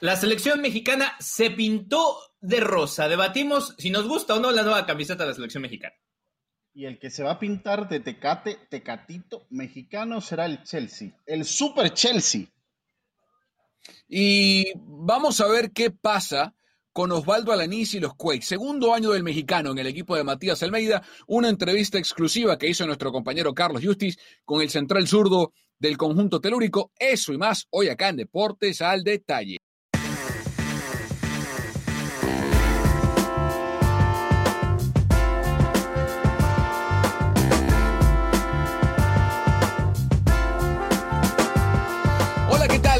La selección mexicana se pintó de rosa. Debatimos si nos gusta o no la nueva camiseta de la selección mexicana. Y el que se va a pintar de tecate, tecatito mexicano será el Chelsea, el Super Chelsea. Y vamos a ver qué pasa con Osvaldo Alanís y los Quakes. Segundo año del mexicano en el equipo de Matías Almeida. Una entrevista exclusiva que hizo nuestro compañero Carlos Justis con el central zurdo del conjunto telúrico. Eso y más hoy acá en Deportes al Detalle.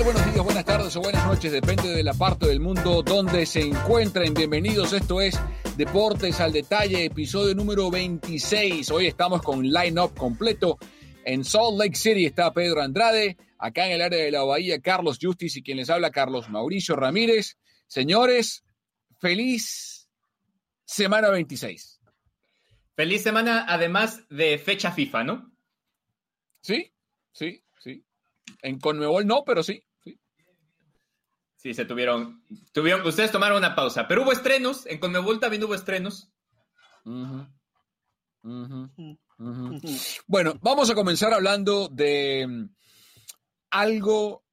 Buenos días, buenas tardes o buenas noches, depende de la parte del mundo donde se encuentren. Bienvenidos, esto es Deportes al Detalle, episodio número 26. Hoy estamos con line-up completo. En Salt Lake City está Pedro Andrade, acá en el área de la Bahía Carlos Justice y quien les habla Carlos Mauricio Ramírez. Señores, feliz semana 26. Feliz semana además de fecha FIFA, ¿no? Sí, sí, sí. En Conmebol no, pero sí. Sí, se tuvieron, tuvieron, ustedes tomaron una pausa, pero hubo estrenos, en Conmebol también hubo estrenos. Bueno, vamos a comenzar hablando de mm, algo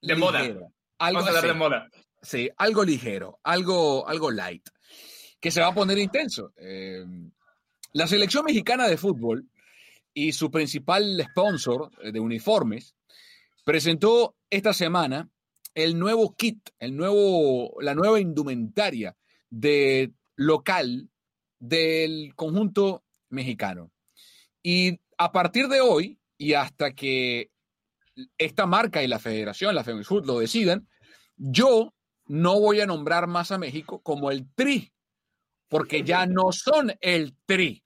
de moda. Algo, vamos a hablar de moda. Sí, algo ligero, algo, algo light, que se va a poner intenso. Em, la selección mexicana de fútbol y su principal sponsor de uniformes presentó esta semana el nuevo kit, el nuevo, la nueva indumentaria de local del conjunto mexicano. Y a partir de hoy y hasta que esta marca y la federación, la FEMIFUT, lo decidan, yo no voy a nombrar más a México como el TRI, porque ya no son el TRI.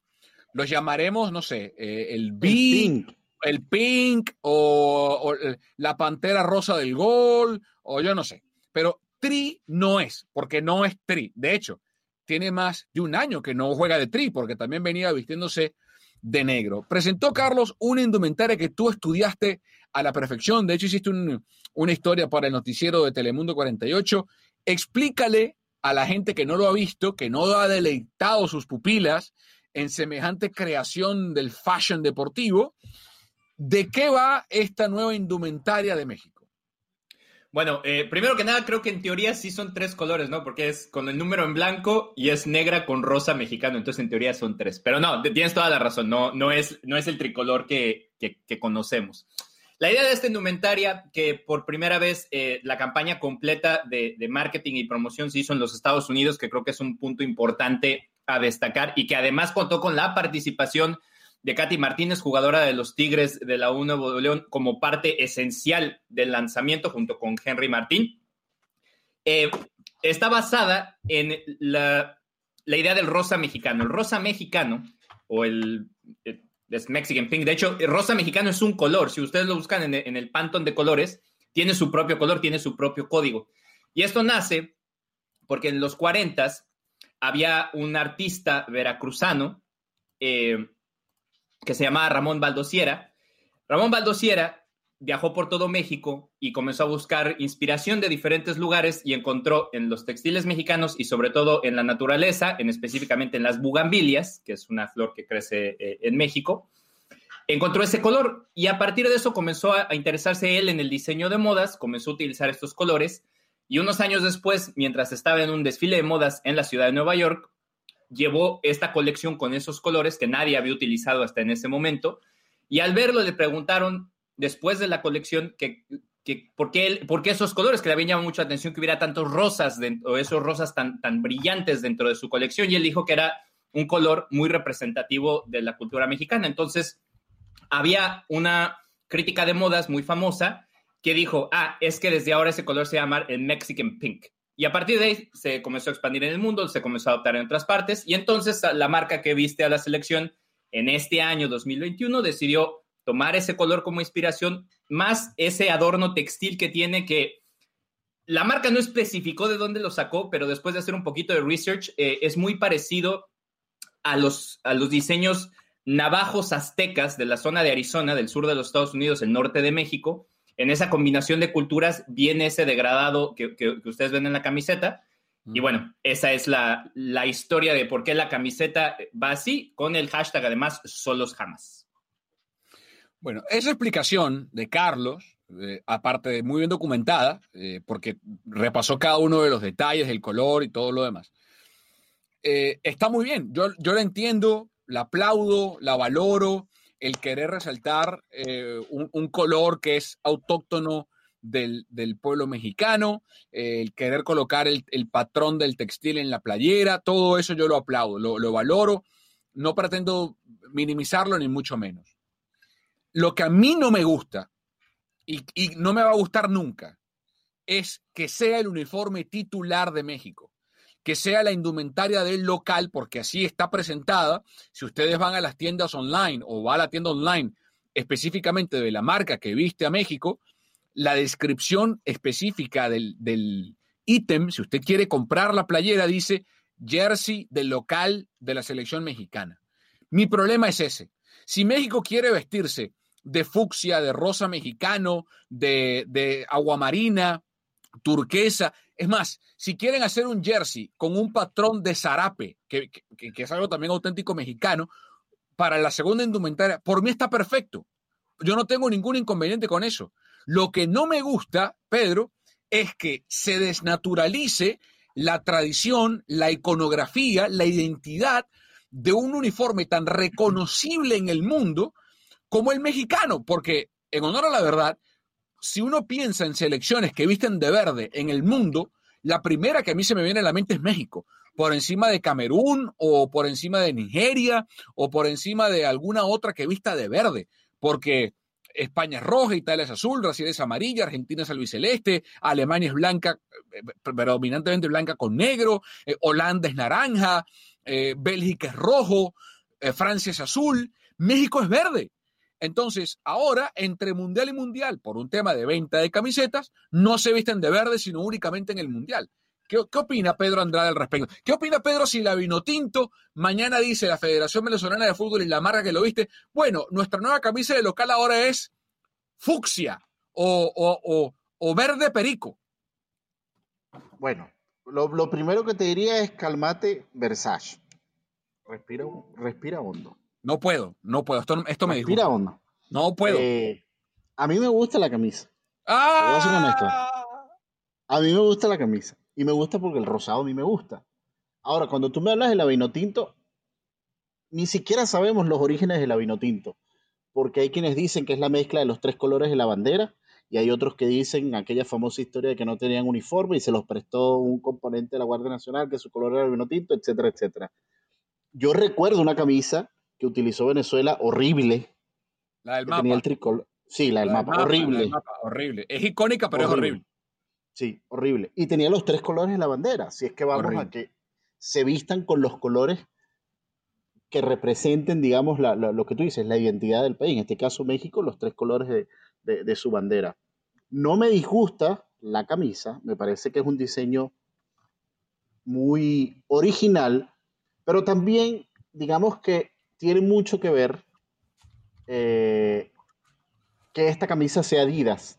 Los llamaremos, no sé, eh, el B, el Pink o, la Pantera Rosa del Gol o yo no sé. Pero Tri no es, porque no es Tri. De hecho, tiene más de un año que no juega de Tri, porque también venía vistiéndose de negro. Presentó Carlos una indumentaria que tú estudiaste a la perfección. De hecho, hiciste una historia para el noticiero de Telemundo 48. Explícale a la gente que no lo ha visto, que no ha deleitado sus pupilas en semejante creación del fashion deportivo, ¿De qué va esta nueva indumentaria de México? Bueno, eh, primero que nada, creo que en teoría sí son tres colores, ¿no? Porque es con el número en blanco y es negra con rosa mexicano, entonces en teoría son tres. Pero no, tienes toda la razón, no, no, es, no es el tricolor que, conocemos. La idea de esta indumentaria, que por primera vez eh, la campaña completa de, de, marketing y promoción se hizo en los Estados Unidos, que creo que es un punto importante a destacar y que además contó con la participación de Katy Martínez, jugadora de los Tigres de la U Nuevo León, como parte esencial del lanzamiento junto con Henry Martín. Eh, está basada en la, idea del rosa mexicano. El rosa mexicano, o el, eh, Mexican Pink, de hecho, el rosa mexicano es un color. Si ustedes lo buscan en el, Pantone de colores, tiene su propio color, tiene su propio código. Y esto nace porque en los 40 había un artista veracruzano eh, que se llamaba Ramón Baldosiera. Ramón Baldosiera viajó por todo México y comenzó a buscar inspiración de diferentes lugares y encontró en los textiles mexicanos y sobre todo en la naturaleza, en específicamente en las bugambilias, que es una flor que crece eh, en México, encontró ese color y a partir de eso comenzó a, a interesarse él en el diseño de modas, comenzó a utilizar estos colores y unos años después, mientras estaba en un desfile de modas en la ciudad de Nueva York, llevó esta colección con esos colores que nadie había utilizado hasta en ese momento. Y al verlo le preguntaron después de la colección que, que por, qué él, por, esos colores, que le habían llamado mucho la atención que hubiera tantos rosas dentro, o esos rosas tan, tan brillantes dentro de su colección. Y él dijo que era un color muy representativo de la cultura mexicana. Entonces, había una crítica de modas muy famosa que dijo, ah, es que desde ahora ese color se llama el Mexican Pink. Y a partir de ahí se comenzó a expandir en el mundo, se comenzó a adoptar en otras partes y entonces la marca que viste a la selección en este año 2021 decidió tomar ese color como inspiración, más ese adorno textil que tiene que la marca no especificó de dónde lo sacó, pero después de hacer un poquito de research, eh, es muy parecido a los, a los diseños navajos aztecas de la zona de Arizona, del sur de los Estados Unidos, el norte de México, en esa combinación de culturas viene ese degradado que, que, que ustedes ven en la camiseta. Y bueno, esa es la, la, historia de por qué la camiseta va así, con el hashtag además solos jamás. Bueno, esa explicación de Carlos, eh, aparte de muy bien documentada, eh, porque repasó cada uno de los detalles, el color y todo lo demás, eh, está muy bien. Yo, yo la entiendo, la aplaudo, la valoro, el querer resaltar eh, un, color que es autóctono del, del pueblo mexicano, eh, el querer colocar el, el, patrón del textil en la playera, todo eso yo lo aplaudo, lo, lo valoro, no pretendo minimizarlo ni mucho menos. Lo que a mí no me gusta y, y no me va a gustar nunca es que sea el uniforme titular de México que sea la indumentaria del local, porque así está presentada. Si ustedes van a las tiendas online o va a la tienda online específicamente de la marca que viste a México, la descripción específica del, del ítem, si usted quiere comprar la playera, dice jersey del local de la selección mexicana. Mi problema es ese. Si México quiere vestirse de fucsia, de rosa mexicano, de, de aguamarina, turquesa, es más, si quieren hacer un jersey con un patrón de zarape, que, que, es algo también auténtico mexicano, para la segunda indumentaria, por mí está perfecto. Yo no tengo ningún inconveniente con eso. Lo que no me gusta, Pedro, es que se desnaturalice la tradición, la iconografía, la identidad de un uniforme tan reconocible en el mundo como el mexicano, porque en honor a la verdad, si uno piensa en selecciones que visten de verde en el mundo, la primera que a mí se me viene a la mente es México, por encima de Camerún o por encima de Nigeria o por encima de alguna otra que vista de verde, porque España es roja, Italia es azul, Brasil es amarilla, Argentina es albiceleste, Alemania es blanca, eh, predominantemente blanca con negro, eh, Holanda es naranja, eh, Bélgica es rojo, Francia es azul, México es verde. Entonces, ahora, entre mundial y mundial, por un tema de venta de camisetas, no se visten de verde, sino únicamente en el mundial. ¿Qué, ¿Qué, opina Pedro Andrade al respecto? ¿Qué opina Pedro si la Vinotinto mañana dice la Federación Venezolana de Fútbol y la marca que lo viste? Bueno, nuestra nueva camisa de local ahora es fucsia o, o, o, o verde perico. Bueno, lo, lo, primero que te diría es calmate, Versace. Respira, respira hondo. No puedo, no puedo. Esto, esto me Respira hondo. No puedo. Eh, a mí me gusta la camisa. ¡Ah! A mí me gusta la camisa. Y me gusta porque el rosado a mí me gusta. Ahora, cuando tú me hablas de la Vinotinto, ni siquiera sabemos los orígenes de la Vinotinto. Porque hay quienes dicen que es la mezcla de los tres colores de la bandera. Y hay otros que dicen aquella famosa historia de que no tenían uniforme y se los prestó un componente de la Guardia Nacional, que su color era el Vinotinto, etcétera, etcétera. Yo recuerdo una camisa que utilizó Venezuela horrible. La del mapa. Tenía el tricolor. Sí, la del, la mapa, mapa, horrible. La del mapa, horrible. Es icónica, pero horrible. es horrible. Sí, horrible. Y tenía los tres colores de la bandera. Si es que vamos horrible. a que se vistan con los colores que representen, digamos, la, la, lo que tú dices, la identidad del país. En este caso, México, los tres colores de, de, de su bandera. No me disgusta la camisa, me parece que es un diseño muy original, pero también, digamos que tiene mucho que ver eh, que esta camisa sea Adidas.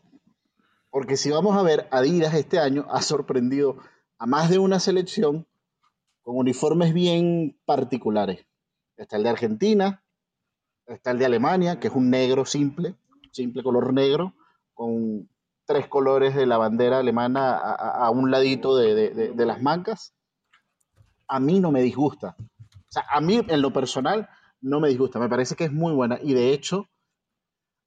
Porque si vamos a ver, Adidas este año ha sorprendido a más de una selección con uniformes bien particulares. Está el de Argentina, está el de Alemania, que es un negro simple, simple color negro, con tres colores de la bandera alemana a, un ladito de, las mancas. A mí no me disgusta. O sea, a mí en lo personal no me disgusta, me parece que es muy buena y de hecho,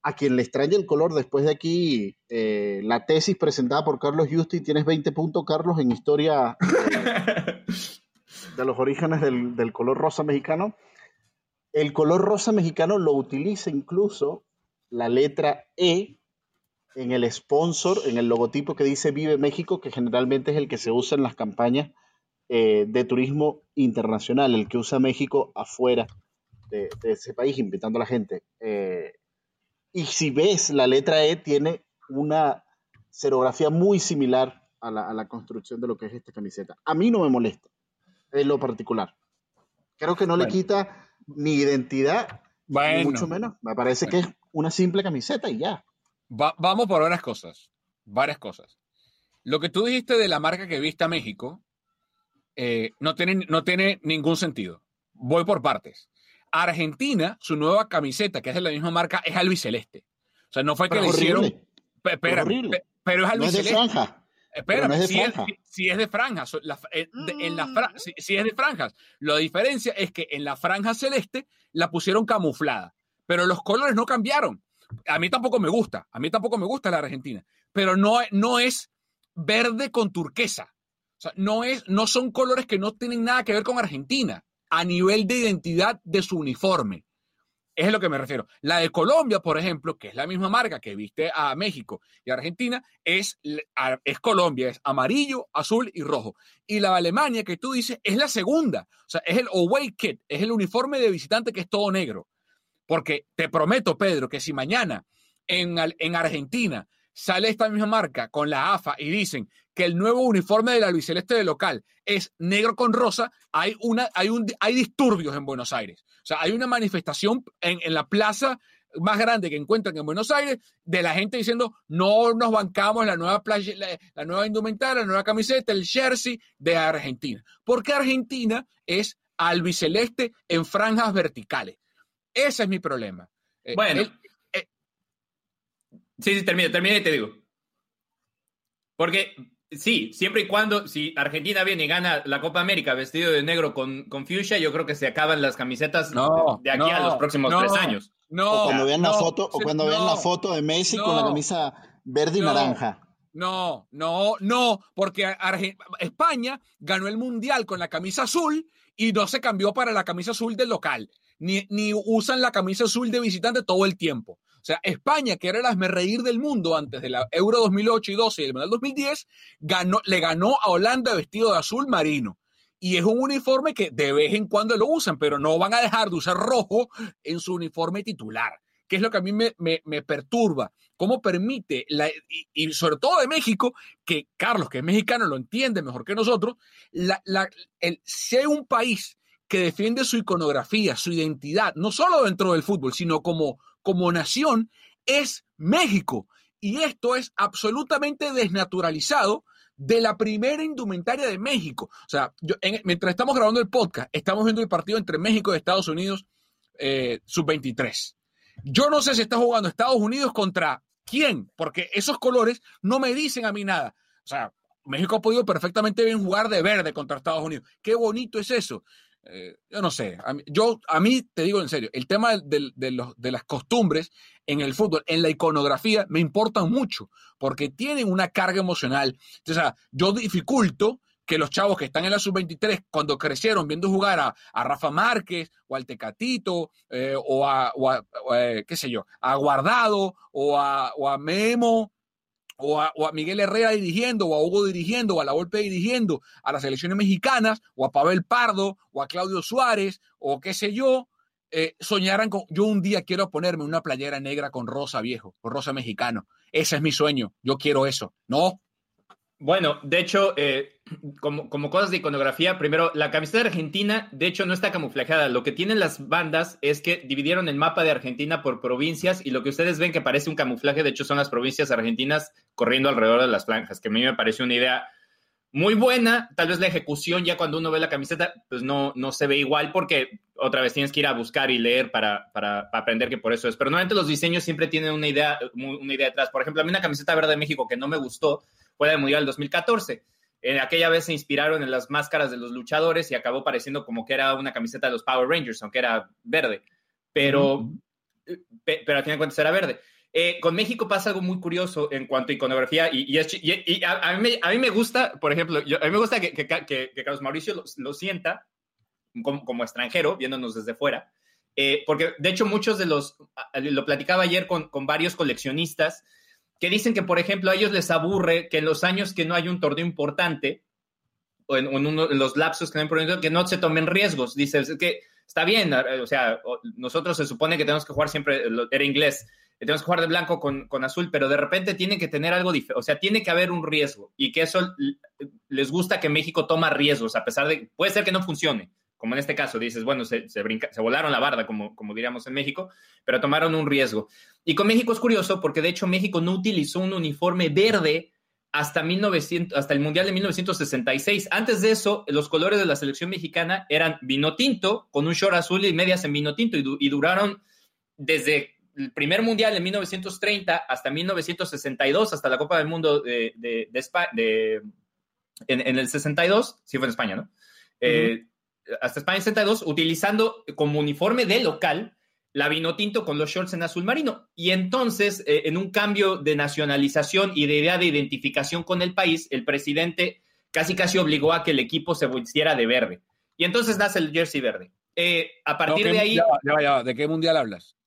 a quien le extraña el color, después de aquí, eh, la tesis presentada por Carlos Justi, tienes 20 puntos, Carlos, en historia de los orígenes del, color rosa mexicano. El color rosa mexicano lo utiliza incluso la letra E en el sponsor, en el logotipo que dice Vive México, que generalmente es el que se usa en las campañas eh, de turismo internacional, el que usa México afuera de, ese país, invitando a la gente. Eh, y si ves, la letra E tiene una serografía muy similar a la, construcción de lo que es esta camiseta. A mí no me molesta, en lo particular. Creo que no le quita ni identidad, ni mucho menos. Me parece que es una simple camiseta y ya. vamos por varias cosas. Varias cosas. Lo que tú dijiste de la marca que viste a México eh, no, tiene, no tiene ningún sentido. Voy por partes. Argentina, su nueva camiseta, que es de la misma marca, es albiceleste. O sea, no fue que le hicieron. Espera, pero es albiceleste. No es de franja. Espera, si, es, de franjas, en la si, es de franjas, la diferencia es que en la franja celeste la pusieron camuflada, pero los colores no cambiaron. A mí tampoco me gusta, a mí tampoco me gusta la Argentina, pero no, no es verde con turquesa. O sea, no, es, no son colores que no tienen nada que ver con Argentina a nivel de identidad de su uniforme. Es a lo que me refiero. La de Colombia, por ejemplo, que es la misma marca que viste a México y Argentina, es, es Colombia, es amarillo, azul y rojo. Y la de Alemania, que tú dices, es la segunda. O sea, es el away kit, es el uniforme de visitante que es todo negro. Porque te prometo, Pedro, que si mañana en, en Argentina sale esta misma marca con la AFA y dicen que el nuevo uniforme del albiceleste de local es negro con rosa, hay, una, hay, un, hay disturbios en Buenos Aires. O sea, hay una manifestación en, en la plaza más grande que encuentran en Buenos Aires de la gente diciendo no nos bancamos la nueva playa, la, nueva indumentaria, la nueva camiseta, el jersey de Argentina. Porque Argentina es albiceleste en franjas verticales. Ese es mi problema. Eh, bueno, Sí, sí, termina, termina y te digo. Porque sí, siempre y cuando, si Argentina viene y gana la Copa América vestido de negro con, con fuchsia, yo creo que se acaban las camisetas de aquí a los próximos tres años. No, o cuando vean la foto, o cuando vean la foto de Messi con la camisa verde y naranja. No, no, no, porque España ganó el Mundial con la camisa azul y no se cambió para la camisa azul del local, ni, ni usan la camisa azul de visitante todo el tiempo. O sea, España, que era el reír del mundo antes de la Euro 2008 y 12 y el Mundial 2010, ganó, le ganó a Holanda vestido de azul marino. Y es un uniforme que de vez en cuando lo usan, pero no van a dejar de usar rojo en su uniforme titular, que es lo que a mí me, me, perturba. ¿Cómo permite, la, y, sobre todo de México, que Carlos, que es mexicano, lo entiende mejor que nosotros, la, la, el, si hay un país que defiende su iconografía, su identidad, no solo dentro del fútbol, sino como, como nación es México. Y esto es absolutamente desnaturalizado de la primera indumentaria de México. O sea, mientras estamos grabando el podcast, estamos viendo el partido entre México y Estados Unidos eh, sub-23. Yo no sé si está jugando Estados Unidos contra quién, porque esos colores no me dicen a mí nada. O sea, México ha podido perfectamente bien jugar de verde contra Estados Unidos. Qué bonito es eso. Eh, yo no sé, a yo a mí te digo en serio, el tema de, de, las costumbres en el fútbol, en la iconografía, me importan mucho, porque tienen una carga emocional. O sea, yo dificulto que los chavos que están en la sub-23, cuando crecieron viendo jugar a, a, Rafa Márquez o al Tecatito eh, o, a, eh, qué sé yo, a Guardado o a, o a Memo o a, Miguel Herrera dirigiendo, o a Hugo dirigiendo, o a La Volpe dirigiendo a las selecciones mexicanas, o a Pavel Pardo, o a Claudio Suárez, o qué sé yo, eh, soñaran con, yo un día quiero ponerme una playera negra con rosa viejo, con rosa mexicano. Ese es mi sueño, yo quiero eso. No, Bueno, de hecho, eh, como, como, cosas de iconografía, primero, la camiseta de Argentina, de hecho, no está camuflajeada. Lo que tienen las bandas es que dividieron el mapa de Argentina por provincias y lo que ustedes ven que parece un camuflaje, de hecho, son las provincias argentinas corriendo alrededor de las franjas, que a mí me parece una idea muy buena. Tal vez la ejecución, ya cuando uno ve la camiseta, pues no, no se ve igual porque otra vez tienes que ir a buscar y leer para, para, aprender que por eso es. Pero normalmente los diseños siempre tienen una idea, una idea detrás. Por ejemplo, a mí una camiseta verde de México que no me gustó fue la del Mundial 2014. En aquella vez se inspiraron en las máscaras de los luchadores y acabó pareciendo como que era una camiseta de los Power Rangers, aunque era verde. Pero, pero al final de cuentas era verde. Eh, con México pasa algo muy curioso en cuanto a iconografía y, y, y, a, a, mí me, a, mí me, gusta, por ejemplo, yo, a mí me gusta que, que, que, que Carlos Mauricio lo, lo sienta como, como, extranjero, viéndonos desde fuera, eh, porque de hecho muchos de los, lo platicaba ayer con, con varios coleccionistas, que dicen que, por ejemplo, a ellos les aburre que en los años que no hay un torneo importante, o en, los lapsos que no hay un torneo, que no se tomen riesgos. Dice, que está bien, o sea, nosotros se supone que tenemos que jugar siempre, era inglés, tenemos que jugar de blanco con, con azul, pero de repente tiene que tener algo diferente, o sea, tiene que haber un riesgo y que eso les gusta que México toma riesgos, a pesar de, puede ser que no funcione, como en este caso, dices, bueno, se, se, brinca, se volaron la barda, como, como diríamos en México, pero tomaron un riesgo. Y con México es curioso porque de hecho México no utilizó un uniforme verde hasta, 1900, hasta el Mundial de 1966. Antes de eso, los colores de la selección mexicana eran vino tinto, con un short azul y medias en vino tinto, y, du y duraron desde el primer Mundial en 1930 hasta 1962, hasta la Copa del Mundo de, de, de, de en, en, el 62, sí fue en España, ¿no? Uh -huh. eh, hasta España 62, utilizando como uniforme de local la vino tinto con los shorts en azul marino. Y entonces, eh, en un cambio de nacionalización y de idea de identificación con el país, el presidente casi casi obligó a que el equipo se vistiera de verde. Y entonces nace el jersey verde. Eh, a partir no, de ahí... Ya, ya, ya, ¿De qué mundial hablas?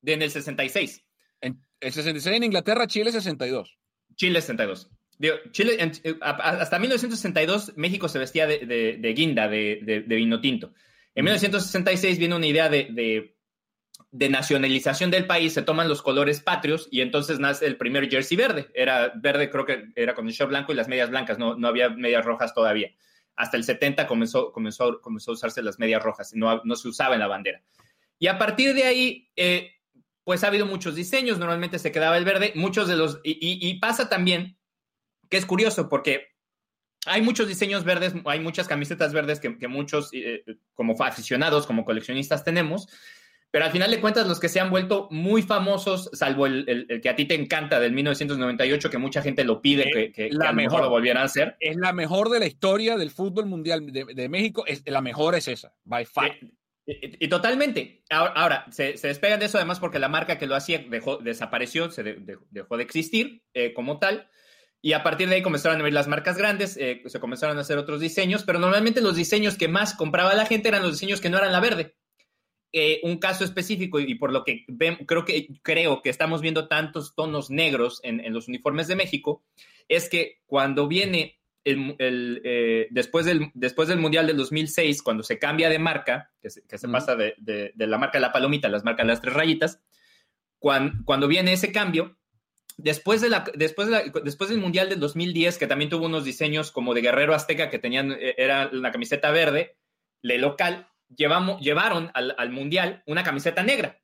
De en el 66. En el 66 en Inglaterra, Chile 62. Chile 62. Digo, Chile, en, hasta 1962 México se vestía de, de, de guinda, de, de, vino tinto. En mm. 1966 viene una idea de, nacionalización del país, se toman los colores patrios y entonces nace el primer jersey verde. Era verde, creo que era con el short blanco y las medias blancas, no, no había medias rojas todavía. Hasta el 70 comenzó, comenzó, comenzó a usarse las medias rojas, no, no se usaba en la bandera. Y a partir de ahí, eh, pues ha habido muchos diseños, normalmente se quedaba el verde, muchos de los, y, y, y pasa también que es curioso porque hay muchos diseños verdes, hay muchas camisetas verdes que, que muchos eh, como aficionados, como coleccionistas tenemos, pero al final de cuentas los que se han vuelto muy famosos, salvo el, el, el que a ti te encanta del 1998, que mucha gente lo pide, que, que, la que a lo mejor lo volvieran a hacer. Es la mejor de la historia del fútbol mundial de, de México, es, la mejor es esa, by far. Eh, y, y, totalmente. Ahora, ahora se, se, despegan de eso además porque la marca que lo hacía dejó, desapareció, se de, de, dejó de existir eh, como tal. Y a partir de ahí comenzaron a ver las marcas grandes, eh, se comenzaron a hacer otros diseños, pero normalmente los diseños que más compraba la gente eran los diseños que no eran la verde. Eh, un caso específico, y por lo que ven, creo, que, creo que estamos viendo tantos tonos negros en, en los uniformes de México, es que cuando viene el, el, eh, después, del, después del Mundial del 2006, cuando se cambia de marca, que se, que se pasa de, de, de, la marca de la palomita a las marcas de las tres rayitas, cuando, cuando viene ese cambio, Después, de la, después, de la, después del Mundial del 2010, que también tuvo unos diseños como de Guerrero Azteca, que tenían, era una camiseta verde, le local, llevamos, llevaron al, al, Mundial una camiseta negra.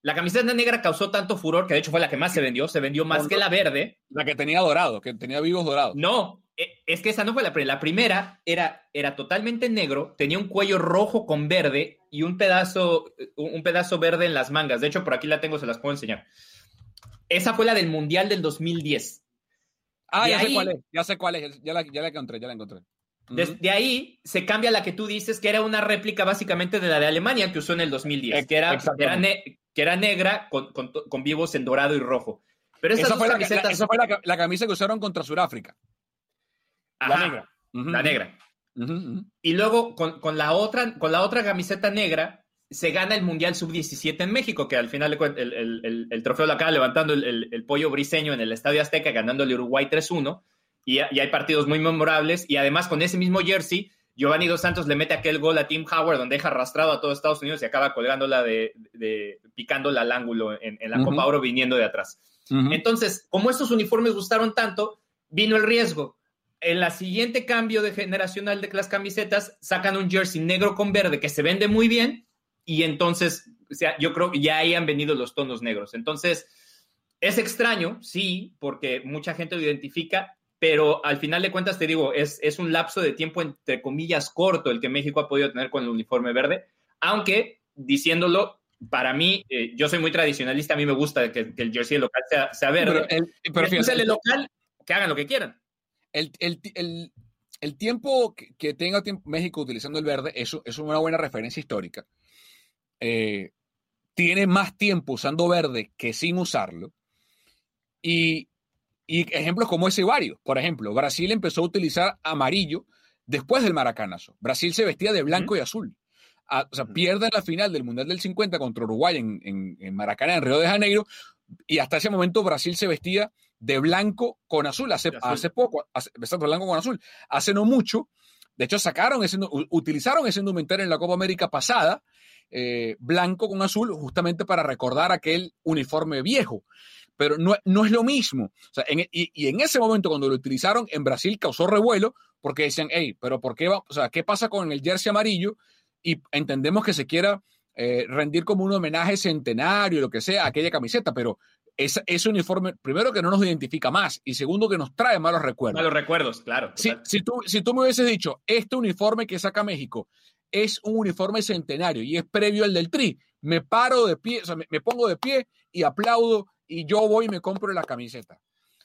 La camiseta negra causó tanto furor, que de hecho fue la que más se vendió, se vendió más que la verde. La que tenía dorado, que tenía vivos dorados. No, es que esa no fue la primera. La primera era, era totalmente negro, tenía un cuello rojo con verde y un pedazo, un pedazo verde en las mangas. De hecho, por aquí la tengo, se las puedo enseñar. Esa fue la del Mundial del 2010. Ah, ya ahí, sé cuál es, ya sé cuál es, ya la, ya la encontré, ya la encontré. Desde de ahí se cambia la que tú dices, que era una réplica básicamente de la de Alemania que usó en el 2010, que era, que era, ne que era negra con, con, con, vivos en dorado y rojo. Pero esa fue, camisetas... la, esa fue la, la, camisa que usaron contra Sudáfrica. La negra. Uh -huh. La negra. Uh -huh. Y luego con, con, la otra, con la otra camiseta negra se gana el Mundial Sub-17 en México, que al final el, el, el, el trofeo lo acaba levantando el, pollo briseño en el Estadio Azteca, ganándole Uruguay 3-1. Y, y, hay partidos muy memorables. Y además, con ese mismo jersey, Giovanni Dos Santos le mete aquel gol a Tim Howard, donde deja arrastrado a todo Estados Unidos y acaba colgándola de, de picándola al ángulo en, en la uh -huh. Copa Oro viniendo de atrás. Uh -huh. Entonces, como estos uniformes gustaron tanto, vino el riesgo. En la siguiente cambio de generacional de las camisetas, sacan un jersey negro con verde que se vende muy bien y entonces, o sea, yo creo que ya ahí han venido los tonos negros. Entonces, es extraño, sí, porque mucha gente lo identifica, pero al final de cuentas, te digo, es, es un lapso de tiempo, entre comillas, corto el que México ha podido tener con el uniforme verde, aunque diciéndolo, para mí, eh, yo soy muy tradicionalista, a mí me gusta que, que el jersey local sea, sea verde. Pero, el, pero fíjate, el local, que hagan lo que quieran. El, el, el, el tiempo que, tenga México utilizando el verde, eso, eso es una buena referencia histórica. Eh, tiene más tiempo usando verde que sin usarlo. Y, y ejemplos como ese varios. Por ejemplo, Brasil empezó a utilizar amarillo después del maracanazo. Brasil se vestía de blanco uh -huh. y azul. A, o sea, pierde la final del Mundial del 50 contra Uruguay en, en, en, Maracaná, en Río de Janeiro, y hasta ese momento Brasil se vestía de blanco con azul. Hace, azul. hace poco, hace, blanco con azul. Hace no mucho, de hecho, sacaron ese, utilizaron ese indumentario en la Copa América pasada, eh, blanco con azul, justamente para recordar aquel uniforme viejo pero no, no, es lo mismo. O sea, en, y, y, en ese momento, cuando lo utilizaron en Brasil, causó revuelo porque decían, hey, pero ¿por qué va? O sea, ¿qué pasa con el jersey amarillo? Y entendemos que se quiera eh, rendir como un homenaje centenario, lo que sea, a aquella camiseta, pero ese, ese, uniforme, primero que no nos identifica más y segundo que nos trae malos recuerdos. Malos recuerdos, claro. Si, si, tú, si tú me hubieses dicho, este uniforme que saca México es un uniforme centenario y es previo al del Tri, me paro de pie, o sea, me, me pongo de pie y aplaudo y yo voy y me compro la camiseta.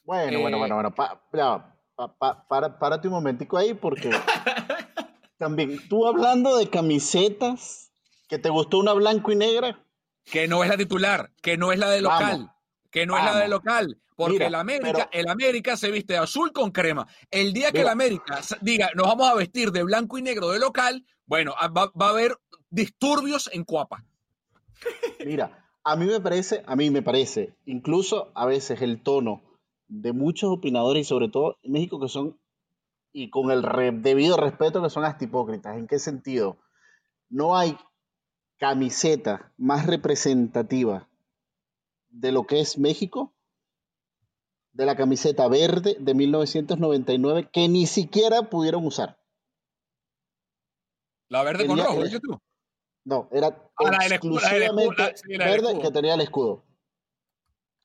Bueno, eh, bueno, bueno, bueno, pa, pa, pa, para, párate un momentico ahí porque también tú hablando de camisetas, que te gustó una blanco y negra. Que no es la titular, que no es la de local, vamos, que no vamos. es la de local, porque Mira, el, América, pero... el América se viste de azul con crema. El día que Mira. el América diga, nos vamos a vestir de blanco y negro de local, bueno, va, va a haber disturbios en Cuapa. Mira, a mí me parece, a mí me parece, incluso a veces el tono de muchos opinadores y sobre todo en México que son, y con el re, debido respeto que son hasta hipócritas. ¿En qué sentido? No hay camiseta más representativa de lo que es México, de la camiseta verde de 1999, que ni siquiera pudieron usar. La verde con rojo, tú. No, era ah, exclusivamente la, sí, verde que tenía el escudo.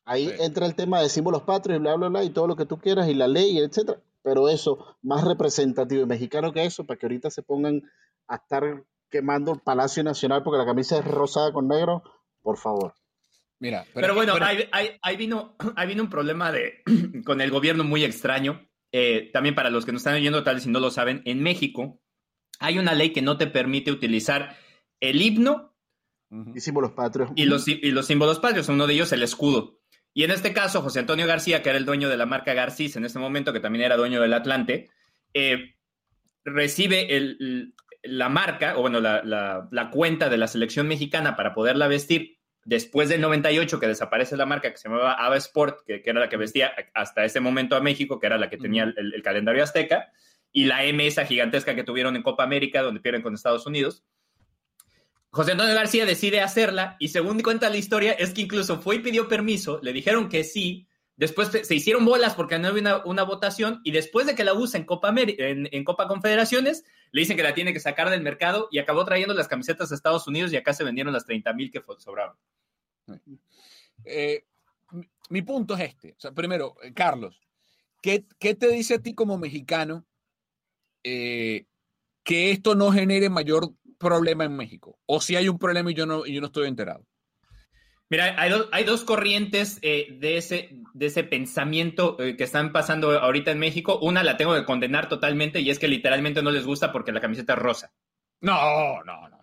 Ahí sí. entra el tema de símbolos patrios y bla, bla, bla, y todo lo que tú quieras, y la ley, etcétera. Pero eso, más representativo y mexicano que eso, para que ahorita se pongan a estar quemando el Palacio Nacional porque la camisa es rosada con negro, por favor. Mira, pero, pero bueno, pero... Ahí, ahí, ahí, vino, ahí vino un problema de, con el gobierno muy extraño. Eh, también para los que nos están oyendo, tal vez si no lo saben, en México hay una ley que no te permite utilizar el himno y símbolos patrios. Y los, y los símbolos patrios, uno de ellos el escudo. Y en este caso, José Antonio García, que era el dueño de la marca Garcís en este momento, que también era dueño del Atlante, eh, recibe el, la marca, o bueno, la, la, la, cuenta de la selección mexicana para poderla vestir después del 98, que desaparece la marca que se llamaba Ava Sport, que, que era la que vestía hasta ese momento a México, que era la que tenía el, el calendario azteca, y la M esa gigantesca que tuvieron en Copa América, donde pierden con Estados Unidos. José Antonio García decide hacerla y según cuenta la historia es que incluso fue y pidió permiso, le dijeron que sí, después se hicieron bolas porque no había una, una votación y después de que la usa en Copa, en, en Copa Confederaciones, le dicen que la tiene que sacar del mercado y acabó trayendo las camisetas a Estados Unidos y acá se vendieron las 30 mil que sobraron. Eh, mi punto es este. Primero, eh, Carlos, ¿qué, ¿qué, te dice a ti como mexicano eh, que esto no genere mayor problema en México? ¿O si hay un problema y yo no, y yo no estoy enterado? Mira, hay, do, hay dos corrientes eh, de, ese, de ese pensamiento eh, que están pasando ahorita en México. Una la tengo que condenar totalmente y es que literalmente no les gusta porque la camiseta es rosa. No, no, no.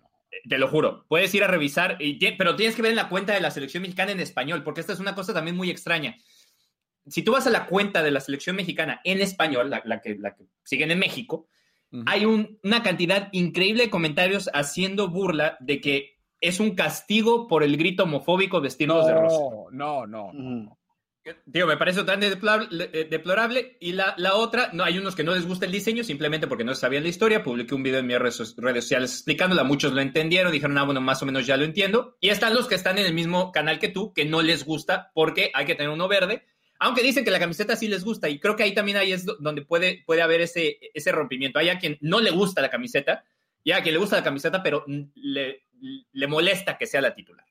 Te lo juro. Puedes ir a revisar, y, pero tienes que ver en la cuenta de la selección mexicana en español, porque esta es una cosa también muy extraña. Si tú vas a la cuenta de la selección mexicana en español, la, la que, la que siguen en México, Uh -huh. Hay un, una cantidad increíble de comentarios haciendo burla de que es un castigo por el grito homofóbico vestirnos no, de rosa. No, no, no. Tío, me parece deplorable, eh, deplorable. Y la, la, otra, no, hay unos que no les gusta el diseño simplemente porque no sabían la historia. Publiqué un video en mis redes, redes sociales explicándola. Muchos lo entendieron, dijeron, ah, bueno, más o menos ya lo entiendo. Y están los que están en el mismo canal que tú, que no les gusta porque hay que tener uno verde. Aunque dicen que la camiseta sí les gusta, y creo que ahí también ahí es donde puede, puede haber ese, ese rompimiento. Hay a quien no le gusta la camiseta, y a quien le gusta la camiseta, pero le, le molesta que sea la titular.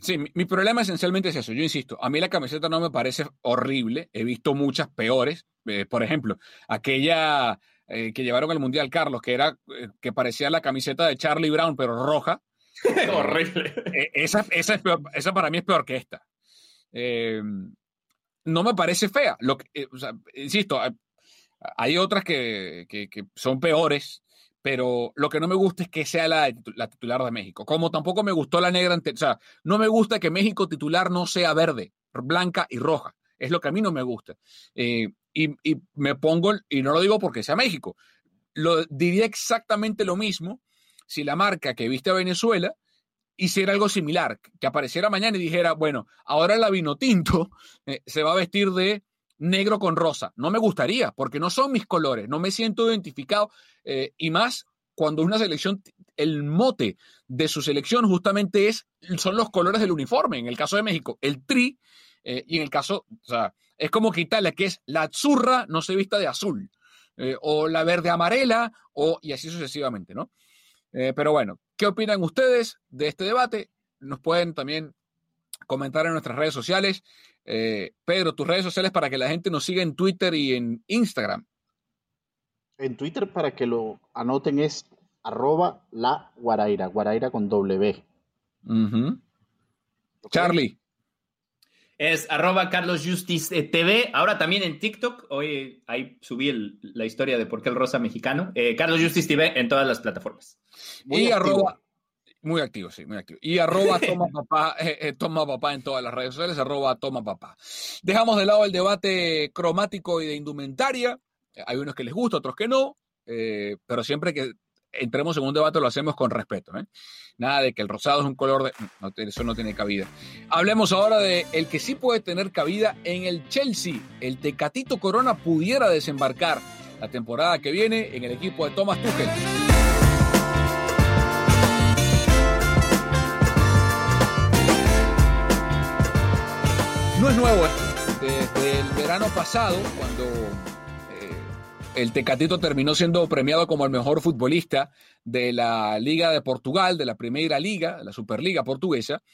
Sí, mi, problema esencialmente es eso. Yo insisto, a mí la camiseta no me parece horrible. He visto muchas peores. Eh, por ejemplo, aquella eh, que llevaron al Mundial Carlos, que era eh, que parecía la camiseta de Charlie Brown, pero roja. horrible. esa, esa, es esa para mí es peor que esta. no me parece fea. Lo que, insisto, hay otras que, que, que son peores pero lo que no me gusta es que sea la, titular de México. Como tampoco me gustó la negra, o sea, no me gusta que México titular no sea verde, blanca y roja. Es lo que a mí no me gusta. Eh, y, me pongo, y no lo digo porque sea México, lo diría exactamente lo mismo si la marca que viste a Venezuela hiciera algo similar, que apareciera mañana y dijera, bueno, ahora la vino tinto eh, se va a vestir de negro con rosa. No me gustaría, porque no son mis colores, no me siento identificado. Eh, y más cuando una selección, el mote de su selección justamente es, son los colores del uniforme. En el caso de México, el tri, eh, y en el caso, o sea, es como que Italia, que es la zurra, no se vista de azul, eh, o la verde amarela, o, y así sucesivamente, ¿no? pero bueno, ¿qué opinan ustedes de este debate? Nos pueden también comentar en nuestras redes sociales. Eh, Pedro, tus redes sociales para que la gente nos siga en Twitter y en Instagram. En Twitter, para que lo anoten, es arroba la guaraira, guaraira con W. Charlie. Es arroba Carlos Justice TV. Ahora también en TikTok. Hoy ahí subí la historia de por qué el rosa mexicano. Eh, Carlos Justice TV en todas las plataformas. y arroba muy activo, sí, muy activo. Y arroba toma papá, eh, eh, toma papá en todas las redes sociales, arroba toma papá. Dejamos de lado el debate cromático y de indumentaria. Hay unos que les gusta, otros que no, eh, pero siempre que entremos en un debate lo hacemos con respeto. Nada de que el rosado es un color de... No, eso no tiene cabida. Hablemos ahora de el que sí puede tener cabida en el Chelsea. El Tecatito Corona pudiera desembarcar la temporada que viene en el equipo de Thomas Tuchel. No es nuevo Desde el verano pasado, cuando eh, el Tecatito terminó siendo premiado como el mejor futbolista de la Liga de Portugal, de la Primera Liga, la Superliga Portuguesa,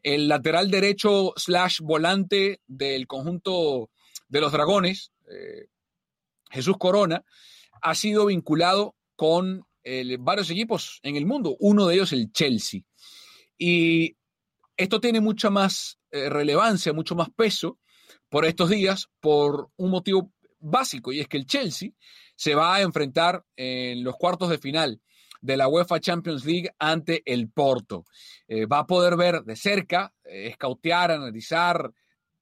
el lateral derecho slash volante del conjunto de los Dragones, eh, Jesús Corona, ha sido vinculado con varios equipos en el mundo, uno de ellos el Chelsea. Y esto tiene mucha más eh, relevancia, mucho más peso por estos días por un motivo básico y es que el Chelsea se va a enfrentar en los cuartos de final de la UEFA Champions League ante el Porto. Eh, va a poder ver de cerca, eh, escautear, analizar,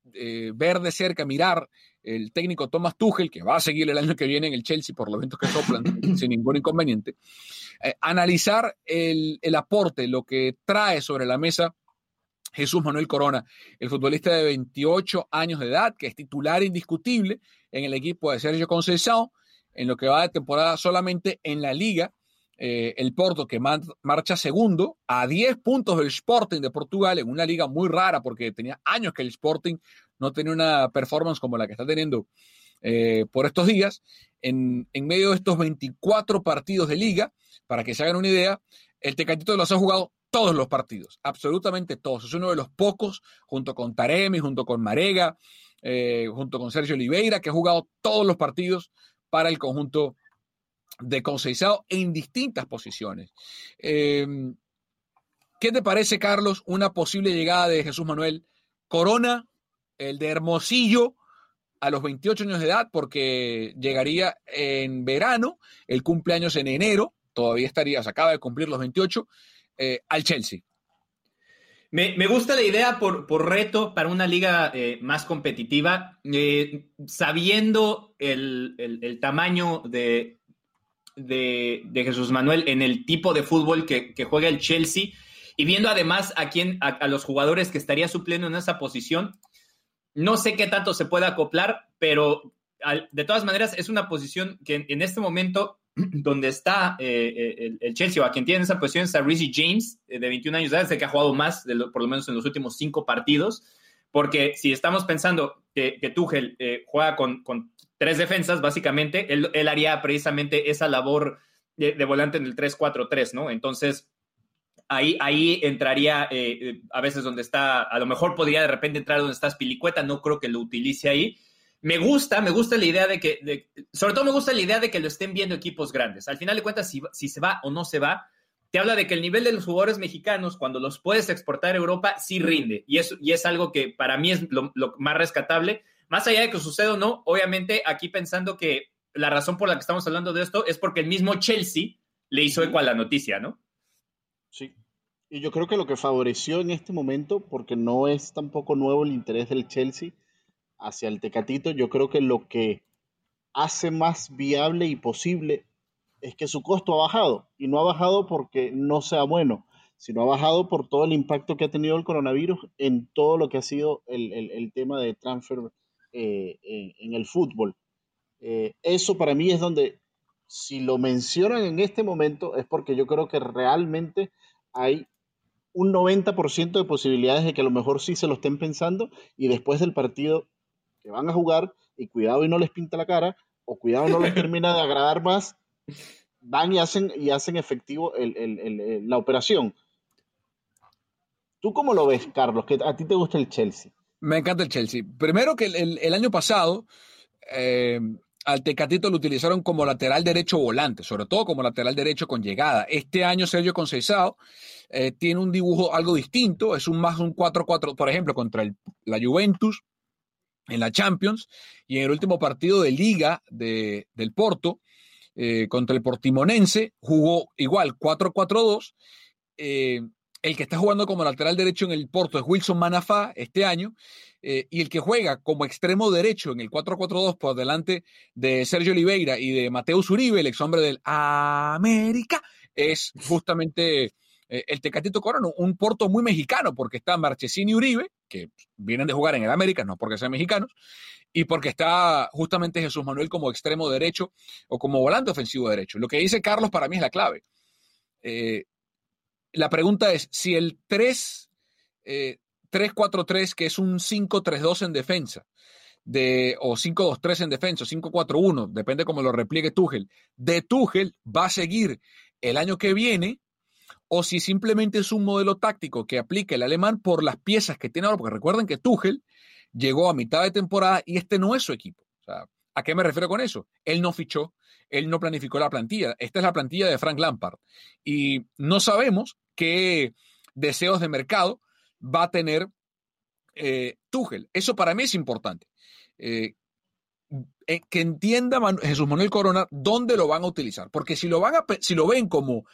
ver de cerca, mirar el técnico Thomas Tuchel, que va a seguir el año que viene en el Chelsea por los eventos que soplan sin ningún inconveniente, analizar el, el aporte, lo que trae sobre la mesa Jesús Manuel Corona, el futbolista de 28 años de edad, que es titular indiscutible en el equipo de Sergio Conceição, en lo que va de temporada solamente en la liga. Eh, el Porto que marcha segundo a 10 puntos del Sporting de Portugal en una liga muy rara porque tenía años que el Sporting no tenía una performance como la que está teniendo eh, por estos días. En, medio de estos 24 partidos de liga, para que se hagan una idea, el Tecatito los ha jugado todos los partidos, absolutamente todos. Es uno de los pocos, junto con Taremi, junto con Marega, eh, junto con Sergio Oliveira, que ha jugado todos los partidos para el conjunto de Conceizado en distintas posiciones. Em, ¿Qué te parece, Carlos, una posible llegada de Jesús Manuel Corona, el de Hermosillo, a los 28 años de edad, porque llegaría en verano, el cumpleaños en enero, todavía estaría, se acaba de cumplir los 28, eh, al Chelsea. Me, gusta la idea por, por reto para una liga eh, más competitiva, eh, sabiendo el, tamaño de, de, Jesús Manuel en el tipo de fútbol que, juega el Chelsea y viendo además a, quién, a, los jugadores que estaría supliendo en esa posición. No sé qué tanto se puede acoplar, pero de todas maneras es una posición que en este momento donde está eh, eh, el, Chelsea o a quien tiene esa posición es a Rizzy James, eh, de 21 años de edad, que ha jugado más, por lo menos en los últimos cinco partidos, porque si estamos pensando que, que Tuchel juega con, tres defensas, básicamente, él, haría precisamente esa labor de, de volante en el 3-4-3, ¿no? Entonces, ahí, ahí entraría a veces donde está, a lo mejor podría de repente entrar donde está Spilicueta, no creo que lo utilice ahí. Me gusta, me gusta la idea de que, sobre todo me gusta la idea de que lo estén viendo equipos grandes. Al final de cuentas, si, se va o no se va, te habla de que el nivel de los jugadores mexicanos, cuando los puedes exportar a Europa, sí rinde. Y es, es algo que para mí es lo, lo, más rescatable. Más allá de que suceda o no, obviamente aquí pensando que la razón por la que estamos hablando de esto es porque el mismo Chelsea le hizo eco a la noticia, ¿no? Sí. Y yo creo que lo que favoreció en este momento, porque no es tampoco nuevo el interés del Chelsea hacia el Tecatito, yo creo que lo que hace más viable y posible es que su costo ha bajado. Y no ha bajado porque no sea bueno, sino ha bajado por todo el impacto que ha tenido el coronavirus en todo lo que ha sido el, el, el tema de transfer eh, en, el fútbol. Eh, eso para mí es donde, si lo mencionan en este momento, es porque yo creo que realmente hay un 90% de posibilidades de que a lo mejor sí se lo estén pensando y después del partido que van a jugar, y cuidado y no les pinta la cara, o cuidado no les termina de agradar más, van y hacen, y hacen efectivo el, el, el, la operación. ¿Tú cómo lo ves, Carlos? Que a ti te gusta el Chelsea. Me encanta el Chelsea. Primero que el, año pasado eh, al Tecatito lo utilizaron como lateral derecho volante, sobre todo como lateral derecho con llegada. Este año Sergio Conceição eh, tiene un dibujo algo distinto, es un más un 4-4, por ejemplo, contra el, la Juventus en la Champions y en el último partido de liga de, del Porto eh, contra el Portimonense jugó igual 4-4-2. Eh, el que está jugando como lateral derecho en el Porto es Wilson Manafá este año eh, y el que juega como extremo derecho en el 4-4-2 por delante de Sergio Oliveira y de Mateus Uribe, el ex hombre del América, es justamente eh, el Tecatito Corona, un Porto muy mexicano, porque está Marchesini y Uribe, que vienen de jugar en el América, no porque sean mexicanos, y porque está justamente Jesús Manuel como extremo derecho o como volante ofensivo derecho. Lo que dice Carlos para mí es la clave. Eh, la pregunta es si el 3, eh, 3-4-3, que es un 5-3-2 en defensa, de, o 5-2-3 en defensa, o 5-4-1, depende cómo lo repliegue Tuchel, de Tuchel va a seguir el año que viene, o si simplemente es un modelo táctico que aplica el alemán por las piezas que tiene ahora, porque recuerden que Tuchel llegó a mitad de temporada y este no es su equipo. ¿A qué me refiero con eso? Él no fichó, él no planificó la plantilla. Esta es la plantilla de Frank Lampard. Y no sabemos qué deseos de mercado va a tener eh, Tuchel. Eso para mí es importante. Eh, eh, que entienda Jesús Manuel Corona dónde lo van a utilizar. Porque si lo, van a, si lo ven como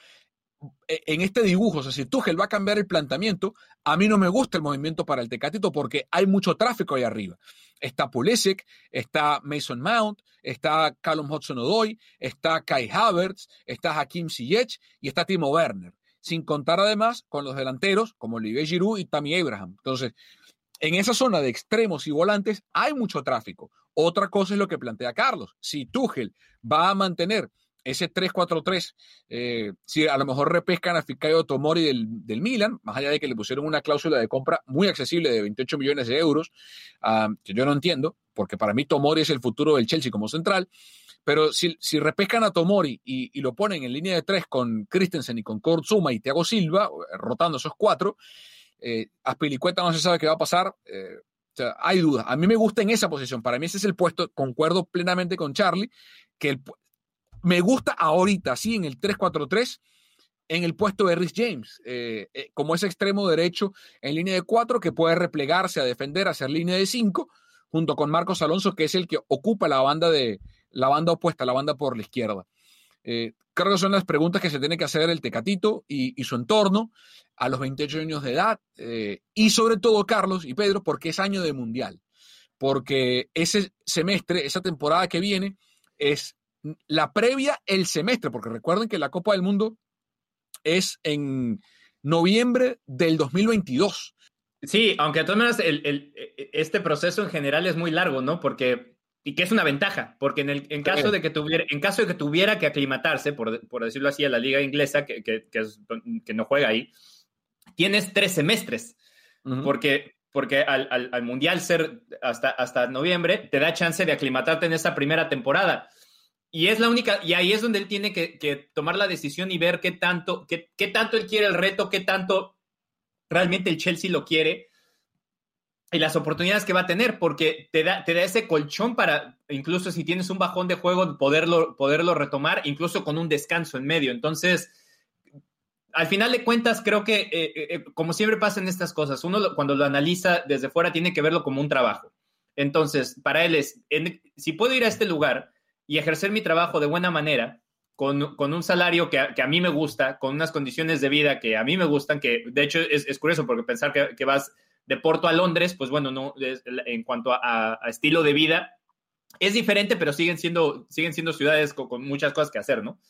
en este dibujo, o sea, si Tuchel va a cambiar el planteamiento, a mí no me gusta el movimiento para el Tecatito porque hay mucho tráfico ahí arriba. Está Pulisic, está Mason Mount, está Callum Hudson-Odoi, está Kai Havertz, está Hakim Ziyech y está Timo Werner sin contar además con los delanteros como Olivier Giroud y Tammy Abraham. Entonces, en esa zona de extremos y volantes hay mucho tráfico. Otra cosa es lo que plantea Carlos. Si Tuchel va a mantener ese 3-4-3, eh, si a lo mejor repescan a Fikayo Tomori del, del, Milan, más allá de que le pusieron una cláusula de compra muy accesible de 28 millones de euros, uh, que yo no entiendo, porque para mí Tomori es el futuro del Chelsea como central, pero si, si repescan a Tomori y, y, lo ponen en línea de tres con Christensen y con Kurt Zuma y Thiago Silva, eh, rotando esos cuatro, eh, a Pilicueta no se sabe qué va a pasar. Eh, o sea, hay dudas. A mí me gusta en esa posición. Para mí ese es el puesto, concuerdo plenamente con Charlie, que el, me gusta ahorita, sí, en el 3-4-3, en el puesto de Rhys James, eh, eh, como ese extremo derecho en línea de cuatro que puede replegarse a defender, a hacer línea de cinco, junto con Marcos Alonso, que es el que ocupa la banda de la banda opuesta, la banda por la izquierda. Eh, creo que son las preguntas que se tiene que hacer el Tecatito y, y su entorno a los 28 años de edad. Y sobre todo, Carlos y Pedro, porque es año de mundial. Porque ese semestre, esa temporada que viene, es la previa, el semestre, porque recuerden que la Copa del Mundo es en noviembre del 2022. Sí, aunque de todas maneras el, el, este proceso en general es muy largo, ¿no? Porque, y que es una ventaja, porque en, el, en, caso, de que tuviera, en caso de que tuviera que aclimatarse, por, por decirlo así, a la liga inglesa, que, que, que, es, que no juega ahí, tienes tres semestres, uh -huh. porque porque al, al, Mundial ser hasta, hasta noviembre, te da chance de aclimatarte en esa primera temporada. Y es la única, y ahí es donde él tiene que, que tomar la decisión y ver qué tanto, qué, qué tanto él quiere el reto, qué tanto realmente el Chelsea lo quiere y las oportunidades que va a tener, porque te da, te da ese colchón para, incluso si tienes un bajón de juego, poderlo, poderlo retomar, incluso con un descanso en medio. Entonces, al final de cuentas, creo que, eh, eh, eh, como siempre pasa en estas cosas, uno cuando lo analiza desde fuera tiene que verlo como un trabajo. Entonces, para él es, si puedo ir a este lugar y ejercer mi trabajo de buena manera, con, con un salario que a, que a, mí me gusta, con unas condiciones de vida que a mí me gustan, que de hecho es, es curioso porque pensar que, que vas de Porto a Londres, pues bueno, no, en cuanto a, estilo de vida, es diferente, pero siguen siendo, siguen siendo ciudades con, muchas cosas que hacer, ¿no?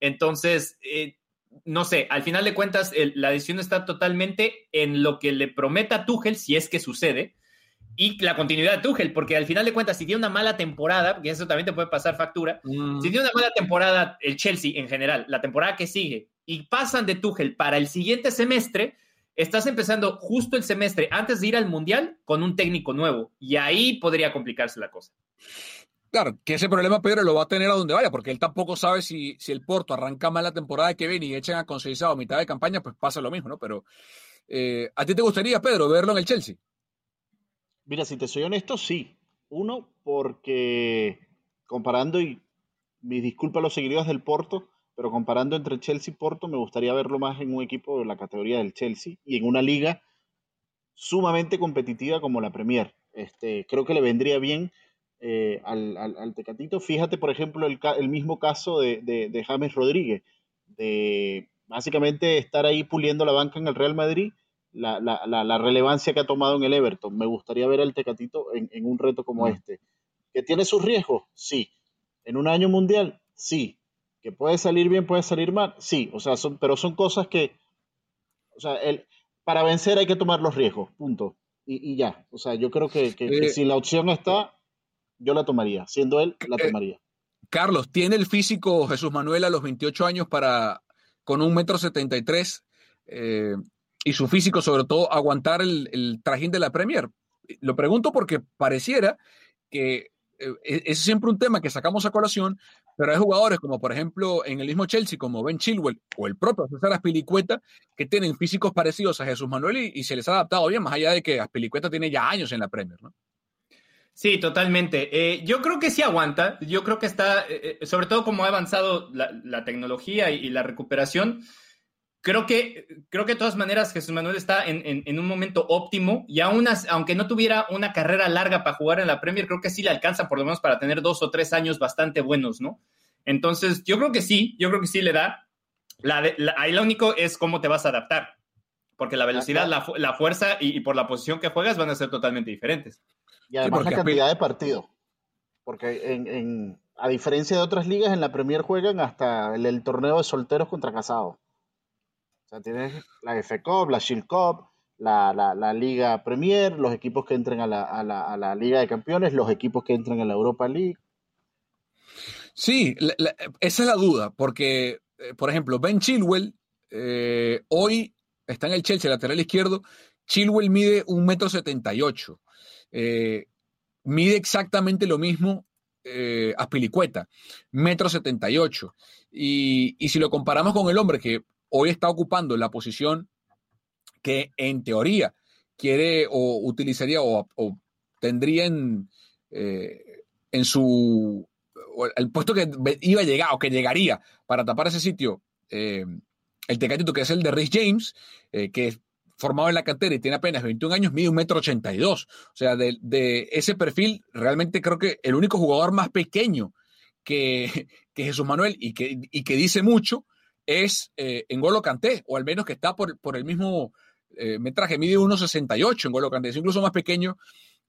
Entonces, eh, no sé, al final de cuentas, la decisión está totalmente en lo que le prometa Tuchel, si es que sucede, y la continuidad de Tuchel, porque al final de cuentas, si tiene una mala temporada, porque eso también te puede pasar factura, mm. si tiene una mala temporada el Chelsea en general, la temporada que sigue, y pasan de Tuchel para el siguiente semestre, estás empezando justo el semestre antes de ir al Mundial con un técnico nuevo y ahí podría complicarse la cosa. Claro, que ese problema Pedro lo va a tener a donde vaya, porque él tampoco sabe si, si el Porto arranca mal la temporada que viene y echan a Conceizado a mitad de campaña, pues pasa lo mismo, ¿no? Pero eh, ¿a ti te gustaría, Pedro, verlo en el Chelsea? Mira, si te soy honesto, sí. Uno, porque comparando, y mis disculpas a los seguidores del Porto, pero comparando entre Chelsea y Porto, me gustaría verlo más en un equipo de la categoría del Chelsea y en una liga sumamente competitiva como la Premier. Este, creo que le vendría bien eh, al, al, Tecatito. Fíjate, por ejemplo, el, el mismo caso de, de, James Rodríguez, de básicamente estar ahí puliendo la banca en el Real Madrid, la, la, la, relevancia que ha tomado en el Everton. Me gustaría ver al Tecatito en, en un reto como este. ¿Que tiene sus riesgos? Sí. ¿En un año mundial? Sí. Que puede salir bien, puede salir mal, sí, o sea, son, pero son cosas que, o sea, el, para vencer hay que tomar los riesgos, punto. Y, ya, o sea, yo creo que, eh, si la opción está, yo la tomaría, siendo él, la eh, tomaría. Carlos, ¿tiene el físico Jesús Manuel a los 28 años para, con un metro 73 eh, y su físico sobre todo, aguantar el, el trajín de la Premier? Lo pregunto porque pareciera que e, es siempre un tema que sacamos a colación, pero hay jugadores como, por ejemplo, en el mismo Chelsea, como Ben Chilwell o el propio César Aspilicueta, que tienen físicos parecidos a Jesús Manuel y, se les ha adaptado bien, más allá de que Aspilicueta tiene ya años en la Premier, ¿no? Sí, totalmente. Eh, yo creo que sí aguanta. Yo creo que está, eh, eh, sobre todo como ha avanzado la, tecnología y, la recuperación, creo que, creo que de todas maneras Jesús Manuel está en, un momento óptimo y aún aunque no tuviera una carrera larga para jugar en la Premier, creo que sí le alcanza por lo menos para tener dos o tres años bastante buenos, ¿no? Entonces, yo creo que sí, yo creo que sí le da. La, ahí lo único es cómo te vas a adaptar, porque la velocidad, la, fuerza y, por la posición que juegas van a ser totalmente diferentes. Y además la cantidad de partidos, porque en, a diferencia de otras ligas, en la Premier juegan hasta el torneo de solteros contra casados. O sea, tienes la F Cup, la Shield Cup, la, la, Liga Premier, los equipos que entren a la, a, a la, Liga de Campeones, los equipos que entran a la Europa League. Sí, esa es la duda, porque, eh, por ejemplo, Ben Chilwell eh, hoy está en el Chelsea, lateral izquierdo. Chilwell mide un metro setenta. Eh, mide exactamente lo mismo eh, Aspilicueta, metro setenta y ocho. Y si lo comparamos con el hombre que hoy está ocupando la posición que en teoría quiere o utilizaría o, tendría en, eh, en su el puesto que iba a llegar o que llegaría para tapar ese sitio, eh, el Tecatito, que es el de Rhys James, eh, que es formado en la cantera y tiene apenas 21 años, mide un metro 82. O sea, de, de, ese perfil, realmente creo que el único jugador más pequeño que, que Jesús Manuel y que, y que dice mucho es eh, en Golo Canté, o al menos que está por, por el mismo eh, metraje, mide 1,68 en Golo Canté, es incluso más pequeño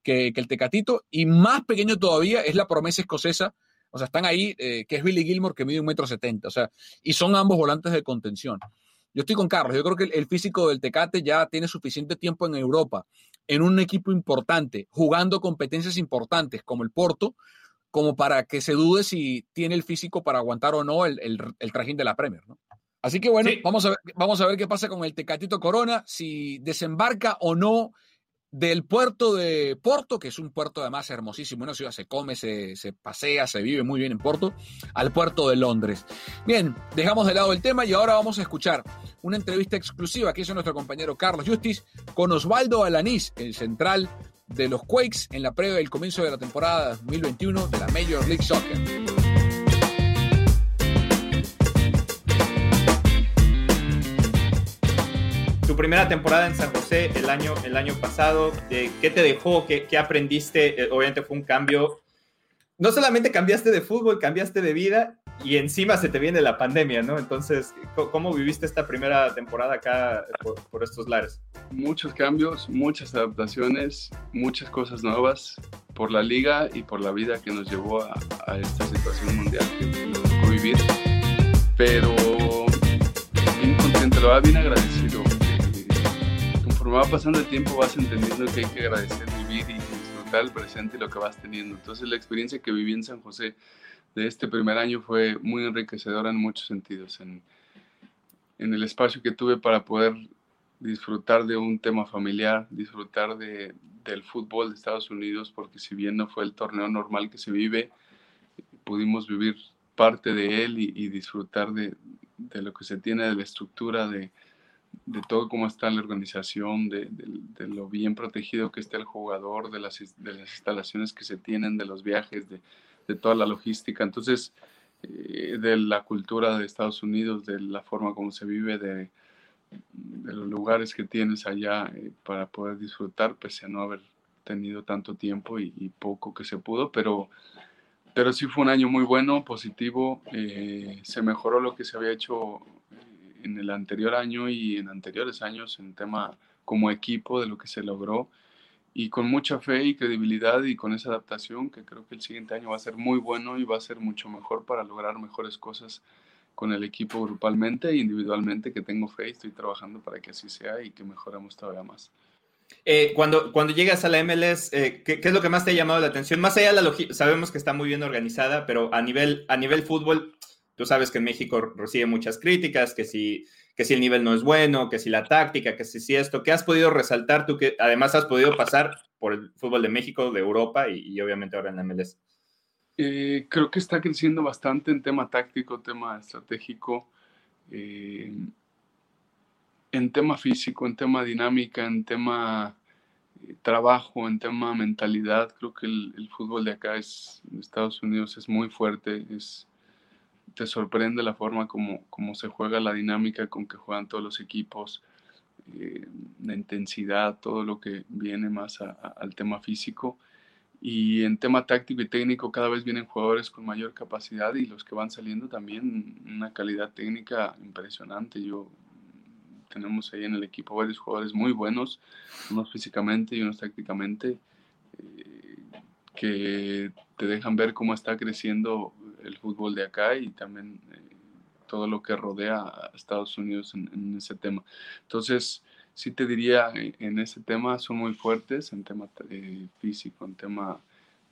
que, el Tecatito, y más pequeño todavía es la promesa escocesa, o sea, están ahí, eh, que es Billy Gilmore, que mide 1,70 o sea, y son ambos volantes de contención. Yo estoy con Carlos, yo creo que el, físico del Tecate ya tiene suficiente tiempo en Europa, en un equipo importante, jugando competencias importantes como el Porto, como para que se dude si tiene el físico para aguantar o no el, el, trajín de la Premier, ¿no? Así que bueno, vamos, a ver, vamos a ver qué pasa con el Tecatito Corona, si desembarca o no del puerto de Porto, que es un puerto además hermosísimo, una ciudad se come, se, se, pasea, se vive muy bien en Porto, al puerto de Londres. Bien, dejamos de lado el tema y ahora vamos a escuchar una entrevista exclusiva que hizo nuestro compañero Carlos Justice con Osvaldo Alanís, el central de los Quakes en la previa del comienzo de la temporada 2021 de la Major League Soccer. tu primera temporada en San José el año, el año pasado, ¿qué te dejó? ¿Qué, qué aprendiste? Eh, obviamente fue un cambio. No solamente cambiaste de fútbol, cambiaste de vida y encima se te viene la pandemia, ¿no? Entonces, ¿cómo viviste esta primera temporada acá por, estos lares? Muchos cambios, muchas adaptaciones, muchas cosas nuevas por la liga y por la vida que nos llevó a, a esta situación mundial que nos tocó vivir. Pero bien contento, bien agradecido conforme va pasando el tiempo vas entendiendo que hay que agradecer vivir y disfrutar el presente y lo que vas teniendo. Entonces la experiencia que viví en San José de este primer año fue muy enriquecedora en muchos sentidos, en, en el espacio que tuve para poder disfrutar de un tema familiar, disfrutar de, del fútbol de Estados Unidos, porque si bien no fue el torneo normal que se vive, pudimos vivir parte de él y, y disfrutar de, de, lo que se tiene de la estructura, de, de todo cómo está la organización, de, lo bien protegido que está el jugador, de las, de las instalaciones que se tienen, de los viajes, de, toda la logística. Entonces, eh, de la cultura de Estados Unidos, de la forma como se vive, de, los lugares que tienes allá eh, para poder disfrutar, pese a no haber tenido tanto tiempo y, poco que se pudo, pero, pero sí fue un año muy bueno, positivo, eh, se mejoró lo que se había hecho en el anterior año y en anteriores años en tema como equipo de lo que se logró y con mucha fe y credibilidad y con esa adaptación que creo que el siguiente año va a ser muy bueno y va a ser mucho mejor para lograr mejores cosas con el equipo grupalmente e individualmente que tengo fe y estoy trabajando para que así sea y que mejoremos todavía más. Eh, cuando, cuando llegas a la MLS, eh, ¿qué, es lo que más te ha llamado la atención? Más allá de la logística, sabemos que está muy bien organizada, pero a nivel, a nivel fútbol, Tú sabes que en México recibe muchas críticas, que si, que si el nivel no es bueno, que si la táctica, que si, esto, ¿qué has podido resaltar tú que además has podido pasar por el fútbol de México, de Europa y, obviamente ahora en la MLS? Eh, creo que está creciendo bastante en tema táctico, tema estratégico, eh, en tema físico, en tema dinámica, en tema eh, trabajo, en tema mentalidad. Creo que el, el, fútbol de acá es, Estados Unidos es muy fuerte, es, te sorprende la forma como, como se juega la dinámica con que juegan todos los equipos, eh, la intensidad, todo lo que viene más al tema físico. Y en tema táctico y técnico cada vez vienen jugadores con mayor capacidad y los que van saliendo también una calidad técnica impresionante. Yo tenemos ahí en el equipo varios jugadores muy buenos, unos físicamente y unos tácticamente, eh, que te dejan ver cómo está creciendo el fútbol de acá y también eh, todo lo que rodea a Estados Unidos en, ese tema. Entonces, sí te diría, eh, en ese tema son muy fuertes, en tema eh, físico, en tema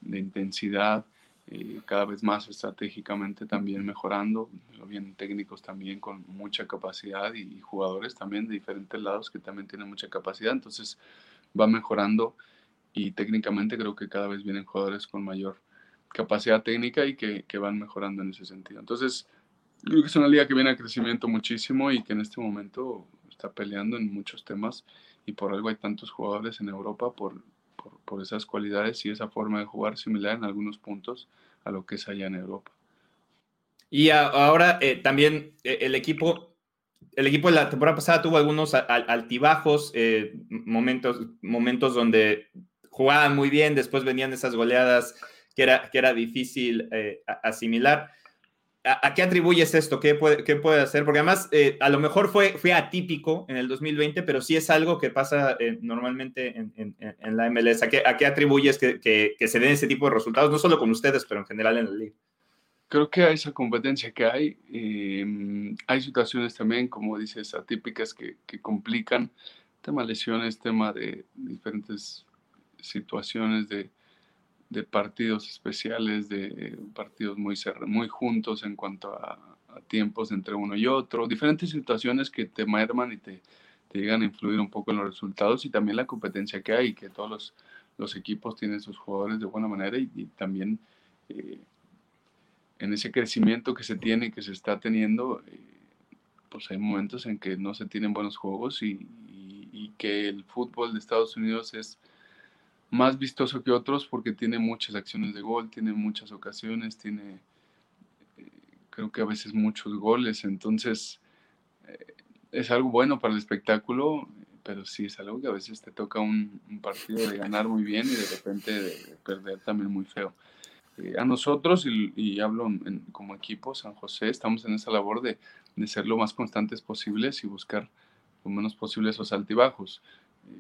de intensidad, cada vez más estratégicamente también mejorando, lo bien técnicos también con mucha capacidad y, y, jugadores también de diferentes lados que también tienen mucha capacidad, entonces va mejorando y técnicamente creo que cada vez vienen jugadores con mayor capacidad técnica y que, que, van mejorando en ese sentido. Entonces, creo que es una liga que viene a crecimiento muchísimo y que en este momento está peleando en muchos temas y por algo hay tantos jugadores en Europa por, por, por esas cualidades y esa forma de jugar similar en algunos puntos a lo que es allá en Europa. Y ahora eh, también eh, el equipo, el equipo de la temporada pasada tuvo algunos altibajos, eh, momentos, momentos donde jugaban muy bien, después venían esas goleadas que era, que era difícil eh, asimilar. ¿A, qué atribuyes esto? ¿Qué puede, qué puede hacer? Porque además, eh, a lo mejor fue, fue atípico en el 2020, pero sí es algo que pasa eh, normalmente en, en, en, la MLS. ¿A qué, a qué atribuyes que, que, que, se den ese tipo de resultados? No solo con ustedes, pero en general en la liga. Creo que hay esa competencia que hay. hay situaciones también, como dices, atípicas que, que complican. Tema lesiones, tema de diferentes situaciones de de partidos especiales, de partidos muy, muy juntos en cuanto a, tiempos entre uno y otro, diferentes situaciones que te merman y te, te llegan a influir un poco en los resultados y también la competencia que hay, que todos los, los equipos tienen sus jugadores de buena manera y, también eh, en ese crecimiento que se tiene que se está teniendo, eh, pues hay momentos en que no se tienen buenos juegos y, y, que el fútbol de Estados Unidos es más vistoso que otros porque tiene muchas acciones de gol, tiene muchas ocasiones, tiene eh, creo que a veces muchos goles, entonces es algo bueno para el espectáculo, pero sí es algo que a veces te toca un, partido de ganar muy bien y de repente de perder también muy feo. Eh, a nosotros, y, hablo como equipo San José, estamos en esa labor de, de, ser lo más constantes posibles y buscar lo menos posible esos altibajos.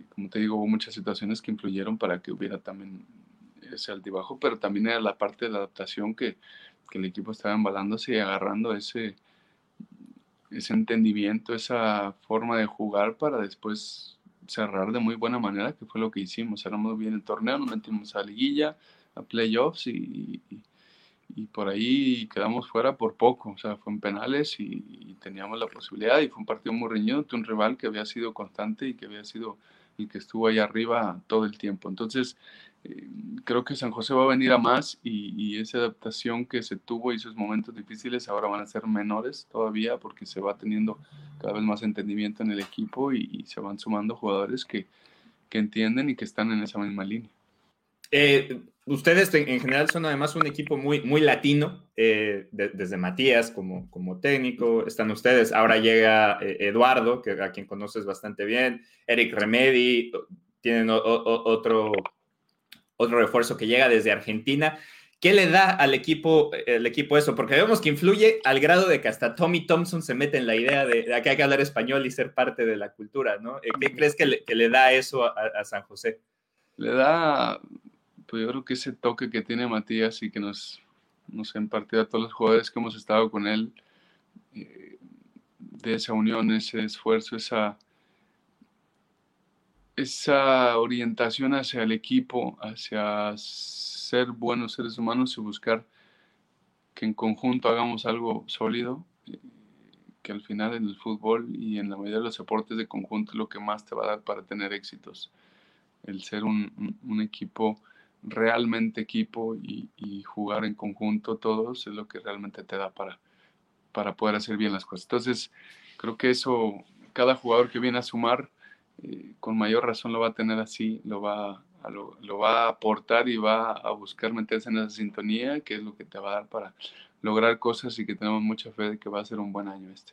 Como te digo, hubo muchas situaciones que influyeron para que hubiera también ese altibajo, pero también era la parte de la adaptación que, que el equipo estaba embalándose y agarrando ese, ese entendimiento, esa forma de jugar para después cerrar de muy buena manera, que fue lo que hicimos. Cerramos bien el torneo, nos metimos a liguilla, a playoffs y, por ahí quedamos fuera por poco. O sea, fue en penales y, teníamos la posibilidad y fue un partido muy reñido un rival que había sido constante y que había sido el que estuvo ahí arriba todo el tiempo. Entonces, eh, creo que San José va a venir a más y, esa adaptación que se tuvo y esos momentos difíciles ahora van a ser menores todavía porque se va teniendo cada vez más entendimiento en el equipo y, se van sumando jugadores que, que, entienden y que están en esa misma línea. Eh, ustedes en general son además un equipo muy, muy latino, eh, desde Matías como, como técnico, están ustedes, ahora llega Eduardo, que a quien conoces bastante bien, Eric Remedi, tienen otro otro refuerzo que llega desde Argentina. ¿Qué le da al equipo, el equipo eso? Porque vemos que influye al grado de que hasta Tommy Thompson se mete en la idea de, que hay que hablar español y ser parte de la cultura, ¿no? Eh, ¿Qué crees que le, da eso a, San José? Le da, pues yo creo que ese toque que tiene Matías y que nos, nos ha impartido a todos los jugadores que hemos estado con él, eh, de esa unión, ese esfuerzo, esa esa orientación hacia el equipo, hacia ser buenos seres humanos y buscar que en conjunto hagamos algo sólido, eh, que al final en el fútbol y en la mayoría de los deportes de conjunto es lo que más te va a dar para tener éxitos. El ser un, equipo realmente equipo y, jugar en conjunto todos es lo que realmente te da para, para poder hacer bien las cosas. Entonces, creo que eso, cada jugador que viene a sumar, eh, con mayor razón lo va a tener así, lo va, a, lo, va a aportar y va a buscar meterse en esa sintonía, que es lo que te va a dar para lograr cosas y que tenemos mucha fe de que va a ser un buen año este.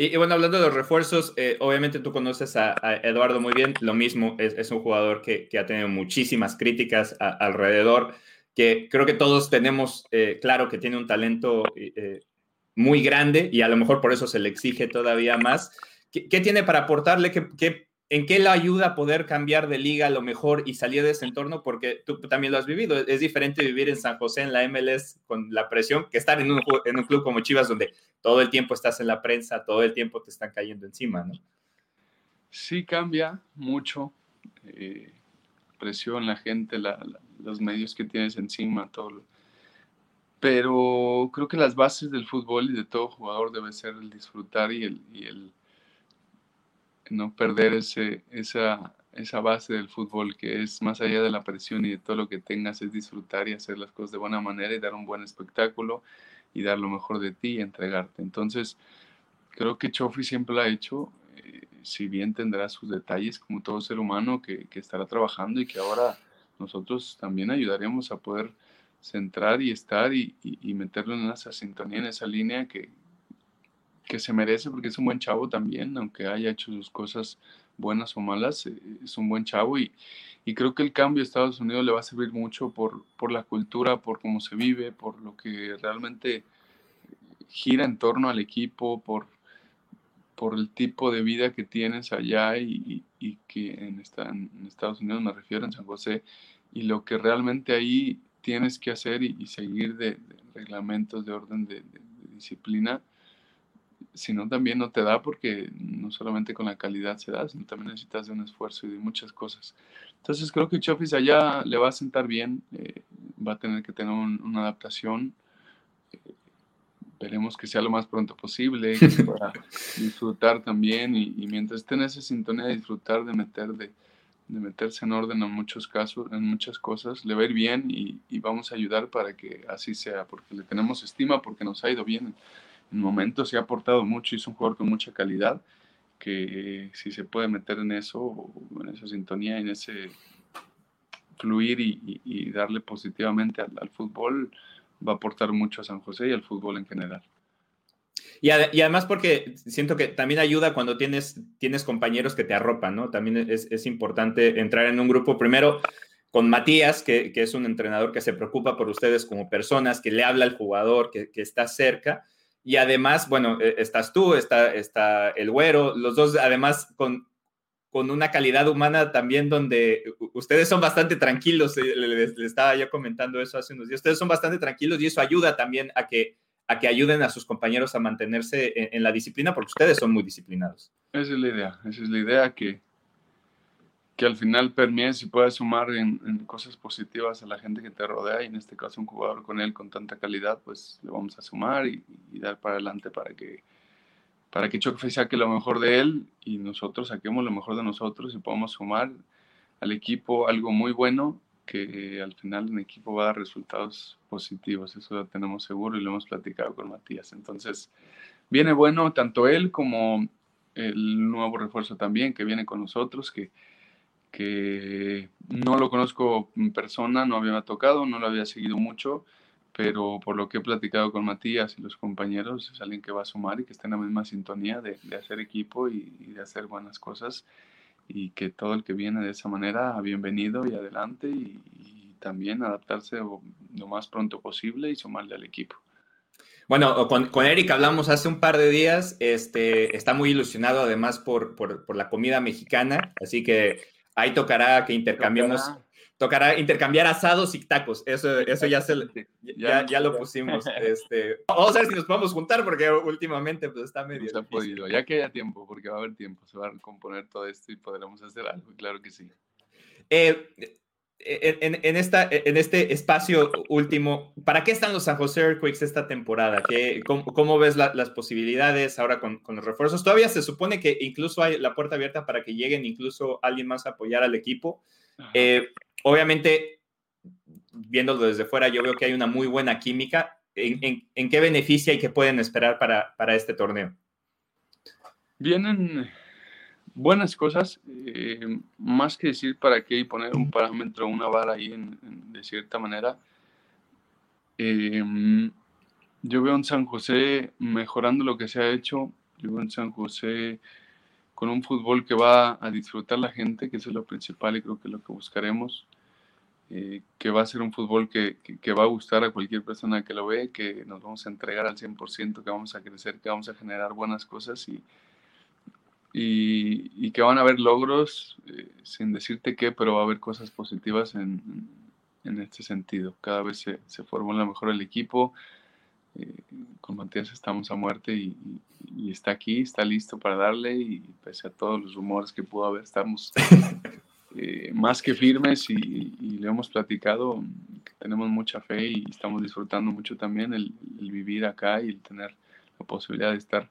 Y, bueno, hablando de los refuerzos, eh, obviamente tú conoces a, Eduardo muy bien, lo mismo, es, un jugador que, ha tenido muchísimas críticas alrededor, que creo que todos tenemos eh, claro que tiene un talento muy grande y a lo mejor por eso se le exige todavía más. ¿Qué, tiene para aportarle? ¿Qué, qué ¿En qué le ayuda a poder cambiar de liga a lo mejor y salir de ese entorno? Porque tú también lo has vivido. Es diferente vivir en San José, en la MLS, con la presión, que estar en un, club como Chivas, donde todo el tiempo estás en la prensa, todo el tiempo te están cayendo encima, ¿no? Sí, cambia mucho. Eh, presión, la gente, los medios que tienes encima, todo. Pero creo que las bases del fútbol y de todo jugador debe ser el disfrutar y el, y el no perder ese, esa, esa base del fútbol que es más allá de la presión y de todo lo que tengas, es disfrutar y hacer las cosas de buena manera y dar un buen espectáculo y dar lo mejor de ti y entregarte. Entonces, creo que Chofi siempre lo ha hecho, eh, si bien tendrá sus detalles como todo ser humano que, que, estará trabajando y que ahora nosotros también ayudaremos a poder centrar y estar y, y, y meterlo en esa sintonía, en esa línea que, que se merece porque es un buen chavo también, aunque haya hecho sus cosas buenas o malas, eh, es un buen chavo y, y creo que el cambio a Estados Unidos le va a servir mucho por, por la cultura, por cómo se vive, por lo que realmente gira en torno al equipo, por, por el tipo de vida que tienes allá y, y, que en, esta, en, Estados Unidos me refiero, en San José, y lo que realmente ahí tienes que hacer y, seguir de, reglamentos, de orden, de, de disciplina, sino también no te da porque no solamente con la calidad se da, sino también necesitas de un esfuerzo y de muchas cosas. Entonces creo que Chofis allá le va a sentar bien, eh, va a tener que tener una adaptación, eh, esperemos que sea lo más pronto posible, pueda disfrutar también y, mientras esté en esa sintonía de disfrutar, de meter, de, meterse en orden en muchos casos, en muchas cosas, le va a ir bien y, vamos a ayudar para que así sea, porque le tenemos estima, porque nos ha ido bien en, momentos, se ha aportado mucho y es un jugador con mucha calidad, que si se puede meter en eso, en esa sintonía, en ese fluir y, darle positivamente al fútbol, va a aportar mucho a San José y al fútbol en general. Y, además porque siento que también ayuda cuando tienes, tienes compañeros que te arropan, ¿no? También es, importante entrar en un grupo primero con Matías, que, es un entrenador que se preocupa por ustedes como personas, que le habla al jugador, que, está cerca. Y además, bueno, e, estás tú, está, está el güero, los dos además con, con una calidad humana también donde ustedes son bastante tranquilos, eh, le, estaba yo comentando eso hace unos días, ustedes son bastante tranquilos y eso ayuda también a que, a que ayuden a sus compañeros a mantenerse en, la disciplina porque ustedes son muy disciplinados. Esa es la idea, esa es la idea que, que al final permies y puedas sumar en, cosas positivas a la gente que te rodea y en este caso un jugador con él con tanta calidad, pues le vamos a sumar y dar para adelante para que para que Choque saque lo mejor de él y nosotros saquemos lo mejor de nosotros y podamos sumar al equipo algo muy bueno que al final en equipo va a dar resultados positivos, eso lo tenemos seguro y lo hemos platicado con Matías. Entonces, viene bueno tanto él como el nuevo refuerzo también que viene con nosotros, que, que no lo conozco en persona, no había tocado, no lo había seguido mucho, pero por lo que he platicado con Matías y los compañeros, es alguien que va a sumar y que está en la misma sintonía de, hacer equipo y, de hacer buenas cosas y que todo el que viene de esa manera, bienvenido y adelante y, también adaptarse lo más pronto posible y sumarle al equipo. Bueno, con, con, Eric hablamos hace un par de días, este, está muy ilusionado además por, por, por la comida mexicana, así que ahí tocará que intercambiemos tocará intercambiar asados y tacos. Eso, eso ya, se, ya, ya, lo pusimos. Este, vamos a ver si nos podemos juntar porque últimamente pues, está medio. No ha podido, ya que haya tiempo, porque va a haber tiempo, se va a componer todo esto y podremos hacer algo, claro que sí. Eh, en, en, esta, en este espacio último, ¿para qué están los San José Earthquakes esta temporada? ¿Qué, cómo, cómo, ves las posibilidades ahora con, con, los refuerzos? Todavía se supone que incluso hay la puerta abierta para que lleguen incluso alguien más a apoyar al equipo. Eh, obviamente, viéndolo desde fuera, yo veo que hay una muy buena química. ¿En, qué beneficia y qué pueden esperar para, este torneo? Vienen buenas cosas, eh, más que decir para qué y poner un parámetro, una vara ahí de cierta manera. Eh, yo veo en San José mejorando lo que se ha hecho. Yo veo en San José con un fútbol que va a disfrutar la gente, que eso es lo principal y creo que es lo que buscaremos, eh, que va a ser un fútbol que, que, va a gustar a cualquier persona que lo ve, que nos vamos a entregar al 100%, que vamos a crecer, que vamos a generar buenas cosas y, y, y que van a haber logros, eh, sin decirte qué, pero va a haber cosas positivas en, en este sentido. Cada vez se, se formula mejor el equipo, eh, con Matías estamos a muerte y, está aquí, está listo para darle y pese a todos los rumores que pudo haber, estamos eh, más que firmes y, le hemos platicado que tenemos mucha fe y estamos disfrutando mucho también el, vivir acá y el tener la posibilidad de estar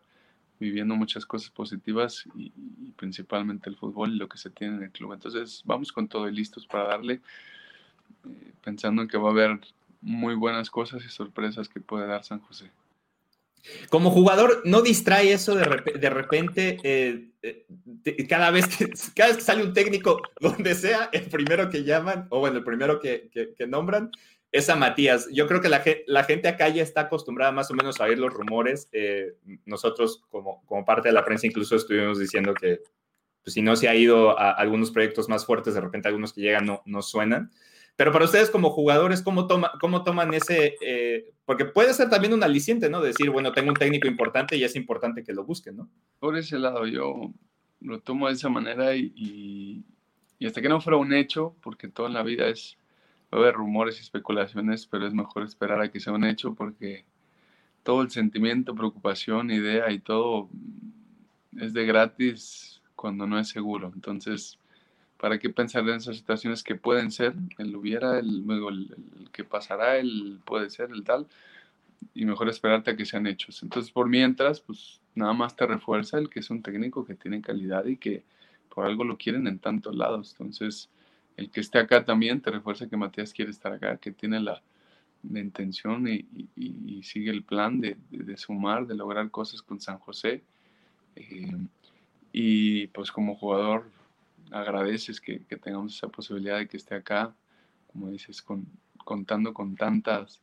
viviendo muchas cosas positivas y, principalmente el fútbol y lo que se tiene en el club. Entonces vamos con todo y listos para darle, eh, pensando en que va a haber muy buenas cosas y sorpresas que puede dar San José. Como jugador, ¿no distrae eso de, repente? Eh, eh, cada, vez que, cada vez que sale un técnico, donde sea, el primero que llaman, o bueno, el primero que, nombran, es a Matías. Yo creo que la, la, gente acá ya está acostumbrada más o menos a oír los rumores. Eh, nosotros, como, como parte de la prensa, incluso estuvimos diciendo que pues, si no se ha ido a algunos proyectos más fuertes, de repente algunos que llegan no, no suenan. Pero para ustedes como jugadores, ¿cómo, toma, cómo toman ese? Eh, porque puede ser también un aliciente, ¿no? Decir, bueno, tengo un técnico importante y es importante que lo busquen, ¿no? Por ese lado, yo lo tomo de esa manera y, y, hasta que no fuera un hecho, porque toda la vida es, va a haber rumores y especulaciones, pero es mejor esperar a que sea un hecho porque todo el sentimiento, preocupación, idea y todo es de gratis cuando no es seguro. Entonces, ¿Para qué pensar en esas situaciones que pueden ser? El hubiera, el, luego el, que pasará, el puede ser, el tal. y mejor esperarte a que sean hechos. Entonces, por mientras, pues nada más te refuerza el que es un técnico que tiene calidad y que por algo lo quieren en tantos lados. Entonces, el que esté acá también te refuerza que Matías quiere estar acá, que tiene la, intención y, sigue el plan de, sumar, de lograr cosas con San José. Eh, y pues como jugador agradeces que, tengamos esa posibilidad de que esté acá, como dices, contando con tantas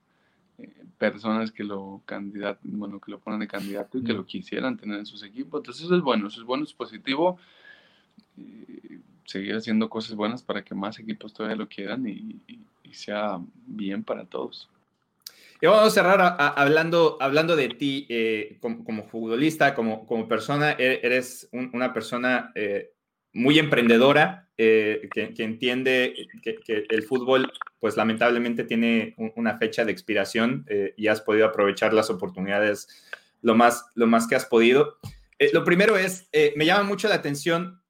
eh, personas que lo candidat bueno, que lo ponen de candidato y que lo quisieran tener en sus equipos. Entonces eso es bueno, eso es bueno, es positivo. Eh, seguir haciendo cosas buenas para que más equipos todavía lo quieran y, sea bien para todos. Y vamos a cerrar hablando, hablando de ti eh, como, futbolista, como, como persona. E-, eres una persona muy emprendedora, eh, que, entiende que, el fútbol, pues lamentablemente tiene una fecha de expiración eh, y has podido aprovechar las oportunidades lo más, lo más que has podido. Eh, lo primero es, me llama mucho la atención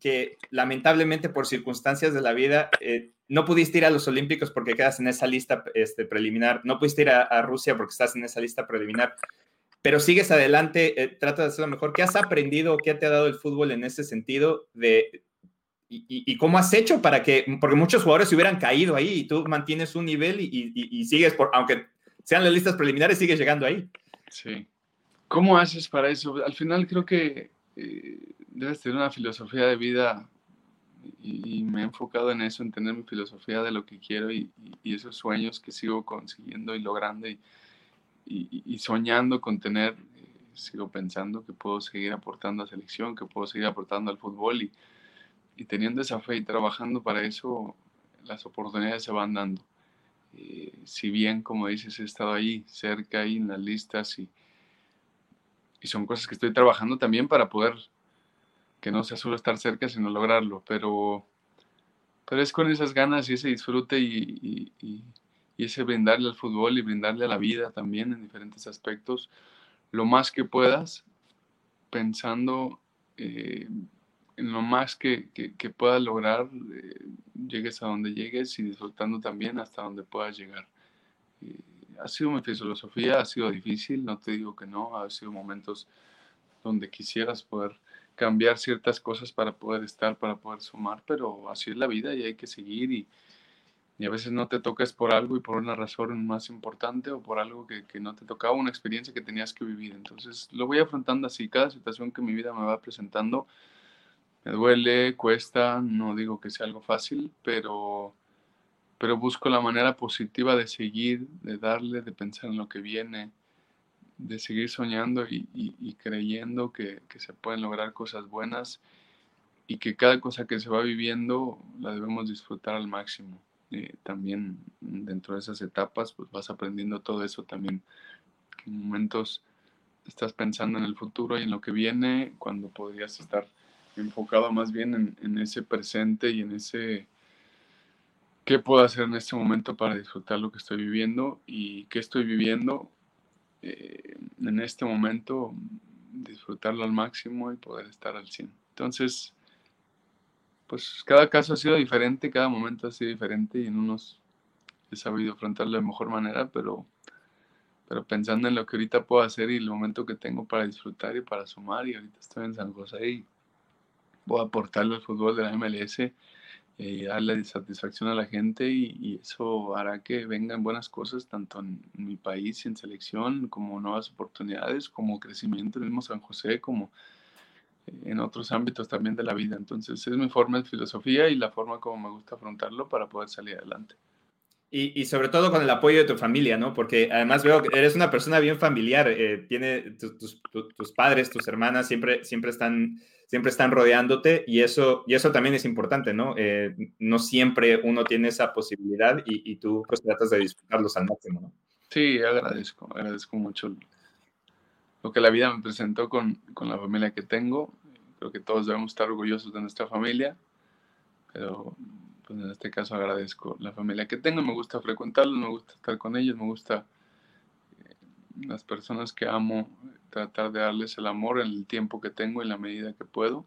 que lamentablemente por circunstancias de la vida no pudiste ir a los Olímpicos porque quedas en esa lista este, preliminar, no pudiste ir a Rusia porque estás en esa lista preliminar pero sigues adelante, eh, trata de hacerlo mejor. ¿Qué has aprendido, qué te ha dado el fútbol en ese sentido de, y, cómo has hecho para que, porque muchos jugadores se hubieran caído ahí y tú mantienes un nivel y, sigues, por, aunque sean las listas preliminares, sigues llegando ahí. Sí. ¿Cómo haces para eso? Al final creo que eh, debes tener una filosofía de vida y, me he enfocado en eso, en tener mi filosofía de lo que quiero y, esos sueños que sigo consiguiendo y logrando. Y, soñando con tener, eh, sigo pensando que puedo seguir aportando a selección, que puedo seguir aportando al fútbol y, y teniendo esa fe y trabajando para eso, las oportunidades se van dando. Eh, si bien, como dices, he estado ahí, cerca, ahí en las listas y, y son cosas que estoy trabajando también para poder, que no sea solo estar cerca, sino lograrlo, pero, pero es con esas ganas y ese disfrute y, y ese brindarle al fútbol y brindarle a la vida también en diferentes aspectos, lo más que puedas, pensando eh, en lo más que, que, puedas lograr, eh, llegues a donde llegues y disfrutando también hasta donde puedas llegar. Eh, ha sido mi filosofía, ha sido difícil, no te digo que no, ha sido momentos donde quisieras poder cambiar ciertas cosas para poder estar, para poder sumar, pero así es la vida y hay que seguir y, a veces no te tocas por algo y por una razón más importante o por algo que, que, no te tocaba, una experiencia que tenías que vivir. Entonces lo voy afrontando así, cada situación que mi vida me va presentando, me duele, cuesta, no digo que sea algo fácil, pero, pero busco la manera positiva de seguir, de darle, de pensar en lo que viene, de seguir soñando y, creyendo que, que se pueden lograr cosas buenas y que cada cosa que se va viviendo la debemos disfrutar al máximo. Eh, también dentro de esas etapas, pues vas aprendiendo todo eso también. En momentos estás pensando en el futuro y en lo que viene, cuando podrías estar enfocado más bien en, ese presente y en ese qué puedo hacer en este momento para disfrutar lo que estoy viviendo y qué estoy viviendo eh, en este momento, disfrutarlo al máximo y poder estar al 100. Entonces, pues cada caso ha sido diferente, cada momento ha sido diferente y en unos he sabido afrontarlo de mejor manera, pero, pero pensando en lo que ahorita puedo hacer y el momento que tengo para disfrutar y para sumar, y ahorita estoy en San José y voy a aportarle al fútbol de la MLS y darle satisfacción a la gente y, eso hará que vengan buenas cosas tanto en, en mi país y en selección como nuevas oportunidades, como crecimiento en el mismo San José, como en otros ámbitos también de la vida. Entonces es mi forma de filosofía y la forma como me gusta afrontarlo para poder salir adelante. Y, y sobre todo con el apoyo de tu familia, ¿no? Porque además veo que eres una persona bien familiar, eh, tiene tus, tus, padres, tus hermanas siempre, siempre, están, siempre están rodeándote y eso, y eso también es importante, ¿no? Eh, no siempre uno tiene esa posibilidad y, y, tú pues tratas de disfrutarlos al máximo, ¿no? Sí, agradezco, agradezco mucho lo que la vida me presentó con, con, la familia que tengo. Creo que todos debemos estar orgullosos de nuestra familia, pero pues en este caso agradezco la familia que tengo, me gusta frecuentarlos, me gusta estar con ellos, me gusta las personas que amo, tratar de darles el amor en el tiempo que tengo, en la medida que puedo.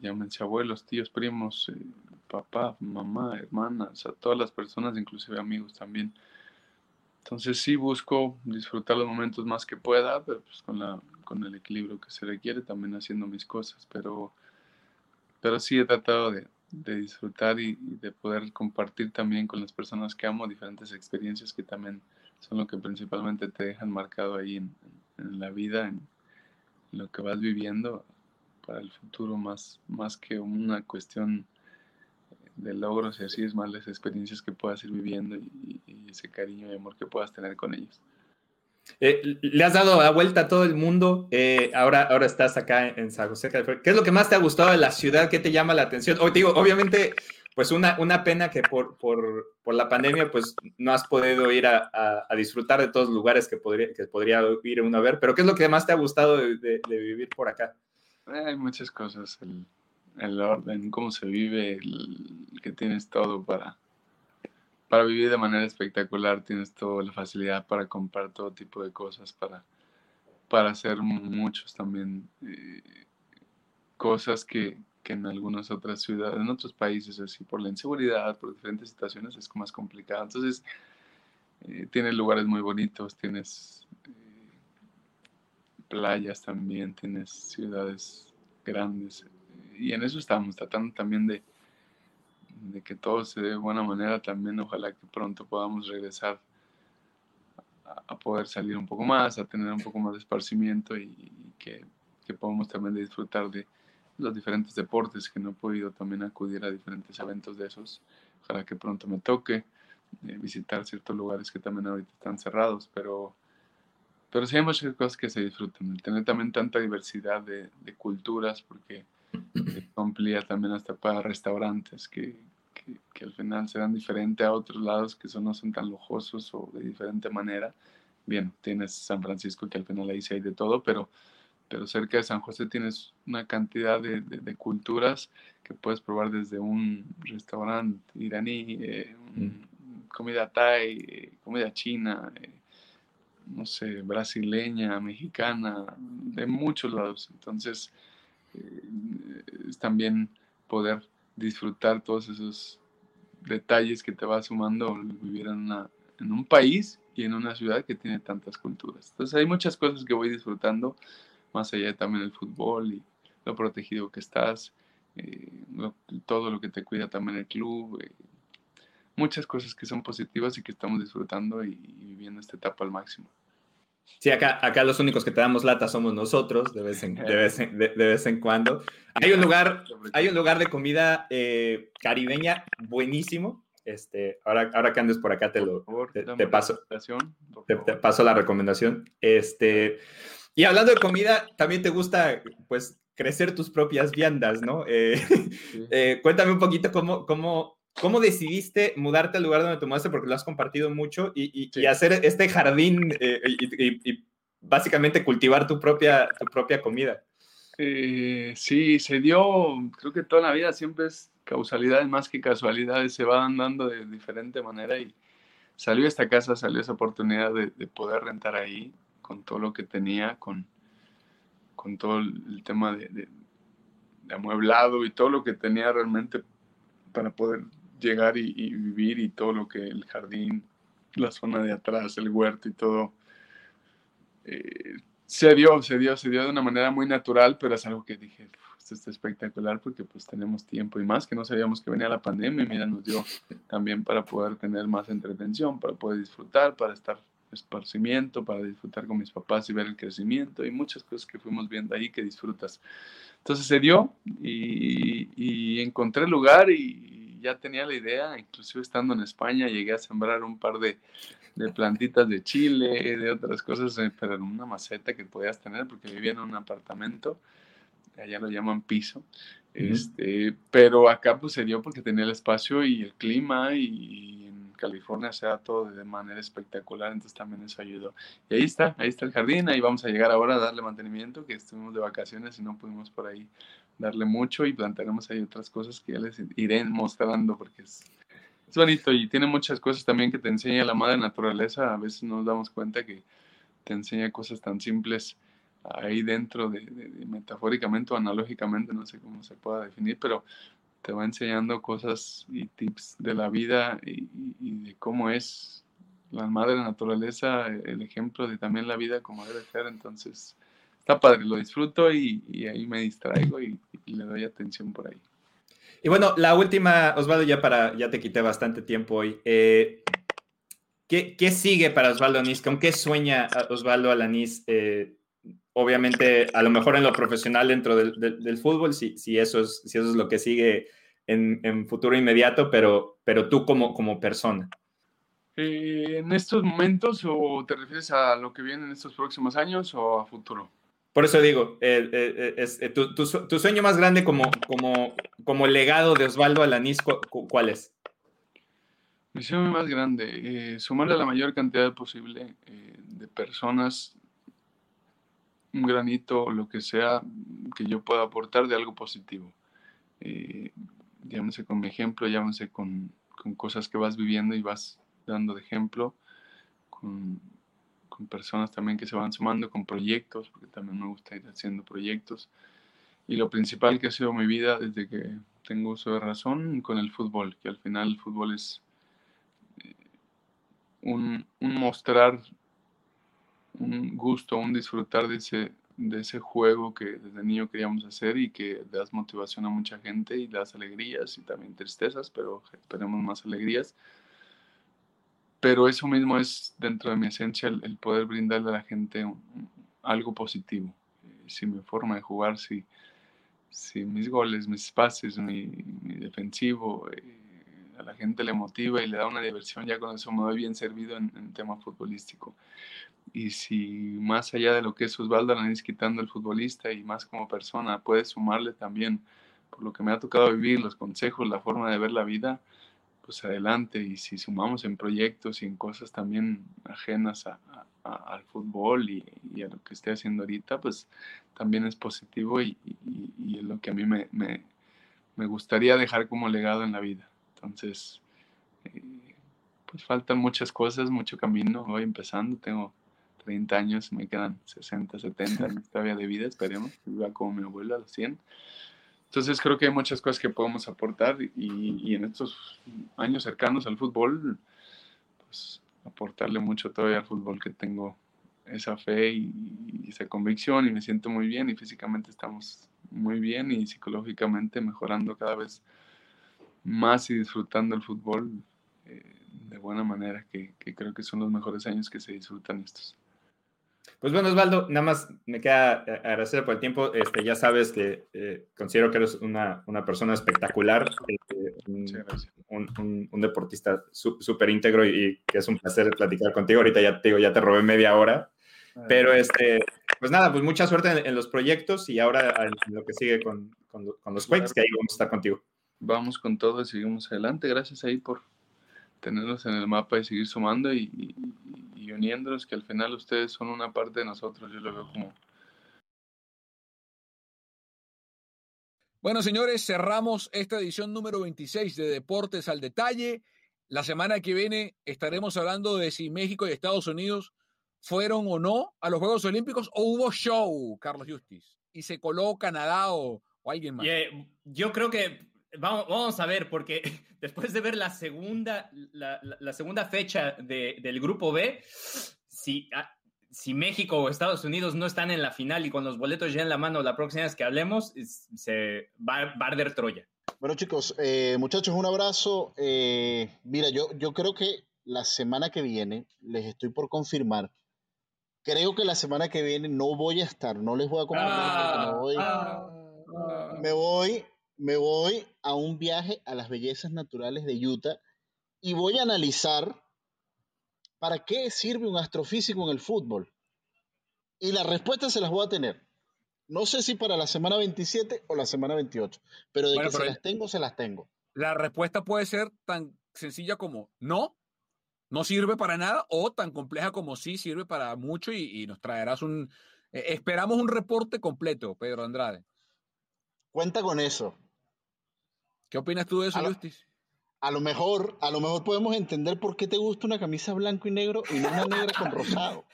Llámense abuelos, tíos, primos, eh, papá, mamá, hermanas, a todas las personas, inclusive amigos también Entonces sí busco disfrutar los momentos más que pueda, pero pues con, la, con el equilibrio que se requiere, también haciendo mis cosas. Pero, pero sí he tratado de, de disfrutar y, de poder compartir también con las personas que amo diferentes experiencias que también son lo que principalmente te dejan marcado ahí en, la vida, en lo que vas viviendo para el futuro, más, más que una cuestión de logros y así es más las experiencias que puedas ir viviendo y, ese cariño y amor que puedas tener con ellos. Eh, le has dado la vuelta a todo el mundo. Eh, ahora, ahora estás acá en San José, California. ¿Qué es lo que más te ha gustado de la ciudad? ¿Qué te llama la atención? Obviamente, pues una, una pena que por, por, por, la pandemia, pues no has podido ir a, a, disfrutar de todos los lugares que podría, que podría ir uno a ver. Pero ¿qué es lo que más te ha gustado de, de, vivir por acá? Hay muchas cosas. El, el orden, cómo se vive, que tienes todo para, para vivir de manera espectacular, tienes toda la facilidad para comprar todo tipo de cosas, para, para hacer muchos también eh, cosas que, que, en algunas otras ciudades, en otros países, así por la inseguridad, por diferentes situaciones, es más complicado. Entonces, eh, tienes lugares muy bonitos, tienes eh, playas también, tienes ciudades grandes y en eso estamos tratando también de, que todo se dé de buena manera también. Ojalá que pronto podamos regresar a, poder salir un poco más, a tener un poco más de esparcimiento y, que, podamos también disfrutar de los diferentes deportes que no he podido también acudir a diferentes eventos de esos. Ojalá que pronto me toque eh, visitar ciertos lugares que también ahorita están cerrados, pero, pero sí hay muchas cosas que se disfrutan. tener también tanta diversidad de, de culturas, porque amplía también hasta para restaurantes que, que, al final serán diferentes a otros lados que son, no son tan lujosos o de diferente manera. Bien, tienes San Francisco que al final ahí sí hay de todo, pero, pero cerca de San José tienes una cantidad de, de, culturas que puedes probar desde un restaurante iraní, eh, mm. comida thai, eh, comida china, eh, no sé, brasileña, mexicana, de muchos lados. Entonces, es también poder disfrutar todos esos detalles que te va sumando vivir en, en un país y en una ciudad que tiene tantas culturas. Entonces hay muchas cosas que voy disfrutando, más allá de también el fútbol y lo protegido que estás, eh, todo lo que te cuida también el club, eh, muchas cosas que son positivas y que estamos disfrutando y viviendo esta etapa al máximo. Sí, acá, acá los únicos que te damos lata somos nosotros, de vez en, de vez en, de, vez en cuando. Hay un lugar, hay un lugar de comida eh, caribeña buenísimo. Este, ahora, ahora que andes por acá te lo te, paso. Te, paso la recomendación. Este, y hablando de comida, también te gusta, pues, crecer tus propias viandas, ¿no? Eh, eh, cuéntame un poquito cómo, cómo, ¿Cómo decidiste mudarte al lugar donde tomaste? Porque lo has compartido mucho y, hacer este jardín eh, y, básicamente cultivar tu propia, tu propia comida. Eh, sí, se dio, creo que toda la vida siempre es causalidades más que casualidades, se van dando de diferente manera y salió esta casa, salió esa oportunidad de, poder rentar ahí con todo lo que tenía, con, con todo el tema de, amueblado y todo lo que tenía realmente para poder llegar y, vivir y todo lo que el jardín, la zona de atrás, el huerto y todo, eh, se dio, se dio, se dio de una manera muy natural, pero es algo que dije, esto está espectacular porque pues tenemos tiempo y más que no sabíamos que venía la pandemia mira, nos dio también para poder tener más entretención, para poder disfrutar, para estar esparcimiento, para disfrutar con mis papás y ver el crecimiento y muchas cosas que fuimos viendo ahí que disfrutas. Entonces se dio y, y encontré el lugar y, ya tenía la idea, inclusive estando en España llegué a sembrar un par de, de plantitas de chile, de otras cosas, eh, pero en una maceta que podías tener porque vivía en un apartamento, allá lo llaman piso, este, pero acá pues se dio porque tenía el espacio y el clima y, California se da todo de manera espectacular, entonces también eso ayudó. Y ahí está, ahí está el jardín, ahí vamos a llegar ahora a darle mantenimiento, que estuvimos de vacaciones y no pudimos por ahí darle mucho y plantaremos ahí otras cosas que ya les iré mostrando porque es, es bonito y tiene muchas cosas también que te enseña la madre naturaleza. A veces nos damos cuenta que te enseña cosas tan simples ahí dentro de, metafóricamente o analógicamente, no sé cómo se pueda definir, pero te va enseñando cosas y tips de la vida y, de cómo es la madre naturaleza, el ejemplo de también la vida como debe ser, entonces está padre, lo disfruto y, ahí me distraigo y, le doy atención por ahí. Y bueno, la última, Osvaldo, ya para, ya te quité bastante tiempo hoy. Eh, ¿qué, sigue para Osvaldo Anís? ¿Con qué sueña Osvaldo Alanís? Eh, obviamente, a lo mejor en lo profesional dentro del, fútbol, si, si, eso es, si eso es lo que sigue en, futuro inmediato, pero, pero tú como, como persona. Eh, ¿En estos momentos o te refieres a lo que viene en estos próximos años o a futuro? Por eso digo, eh, eh, tu, sueño más grande como, como, como legado de Osvaldo Alanís, ¿cuál es? Mi sueño más grande, sumarle la mayor cantidad posible de personas, un granito, lo que sea, que yo pueda aportar de algo positivo llámese con mi ejemplo, llámese con, con, cosas que vas viviendo y vas dando de ejemplo, con, personas también que se van sumando, con proyectos, porque también me gusta ir haciendo proyectos. Y lo principal que ha sido mi vida desde que tengo uso de razón con el fútbol, que al final el fútbol es eh, un mostrar un gusto, un disfrutar de ese, de ese juego que desde niño queríamos hacer y que das motivación a mucha gente y das alegrías y también tristezas, pero esperemos más alegrías. Pero eso mismo es dentro de mi esencia el, poder brindarle a la gente algo positivo. Eh, si mi forma de jugar, si, si mis goles, mis pases, mi, defensivo, eh, a la gente le motiva y le da una diversión, ya con eso me doy bien servido en, en tema futbolístico y si más allá de lo que es Osvaldo Alanis quitando el futbolista y más como persona, puedes sumarle también por lo que me ha tocado vivir, los consejos, la forma de ver la vida, pues adelante. Y si sumamos en proyectos y en cosas también ajenas al fútbol y, a lo que esté haciendo ahorita, pues también es positivo y, es lo que a mí me, me, gustaría dejar como legado en la vida. Entonces, eh, pues faltan muchas cosas, mucho camino, voy empezando, tengo 30 años, me quedan 60, 70 años todavía de vida, esperemos, viva como mi abuela a los 100. Entonces creo que hay muchas cosas que podemos aportar y, y, en estos años cercanos al fútbol, pues aportarle mucho todavía al fútbol que tengo esa fe y, esa convicción y me siento muy bien y físicamente estamos muy bien y psicológicamente mejorando cada vez más y disfrutando el fútbol eh, de buena manera, que, que creo que son los mejores años que se disfrutan estos. Pues bueno, Osvaldo, nada más me queda agradecer por el tiempo. Este, ya sabes que eh, considero que eres una, una persona espectacular, eh, un, un, deportista súper íntegro y, que es un placer platicar contigo. Ahorita ya te digo, ya te robé media hora. Pero este, pues nada, pues mucha suerte en, los proyectos y ahora en lo que sigue con, con, los Quakes, que ahí vamos a estar contigo. Vamos con todo y seguimos adelante. Gracias ahí por tenernos en el mapa y seguir sumando y, y uniéndonos, que al final ustedes son una parte de nosotros, yo lo veo como... Bueno, señores, cerramos esta edición número 26 de Deportes al Detalle. La semana que viene estaremos hablando de si México y Estados Unidos fueron o no a los Juegos Olímpicos o hubo show, Carlos Justis, y se coló Canadá o, alguien más. yo creo que Vamos, a ver, porque después de ver la segunda, la, segunda fecha del grupo B, si, ah, si México o Estados Unidos no están en la final y con los boletos ya en la mano la próxima vez que hablemos, se va, a arder Troya. Bueno, chicos, eh, muchachos, un abrazo. Eh, mira, yo, yo creo que la semana que viene, les estoy por confirmar, creo que la semana que viene no voy a estar, no les voy a confirmar me voy, ah, ah. me voy me voy a un viaje a las bellezas naturales de Utah y voy a analizar para qué sirve un astrofísico en el fútbol. Y la respuesta se las voy a tener. No sé si para la semana 27 o la semana 28, pero de que se las tengo, se las tengo. La respuesta puede ser tan sencilla como no, no sirve para nada, o tan compleja como sí sirve para mucho y, nos traerás un... Eh, esperamos un reporte completo, Pedro Andrade. Cuenta con eso. ¿Qué opinas tú de eso, Justis? A lo mejor, a lo mejor podemos entender por qué te gusta una camisa blanco y negro y no una negra con rosado.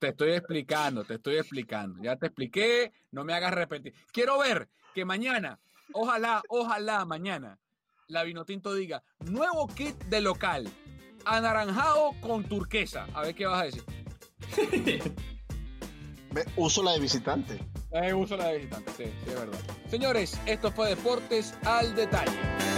Te, estoy explicando, te estoy explicando. Ya te expliqué, no me hagas repetir. Quiero ver que mañana, ojalá, ojalá mañana, la Vinotinto diga, nuevo kit de local. anaranjado con turquesa. A ver qué vas a decir. Uso la de visitante. Uso la de visitante, sí, sí, es verdad. Señores, esto fue Deportes al Detalle.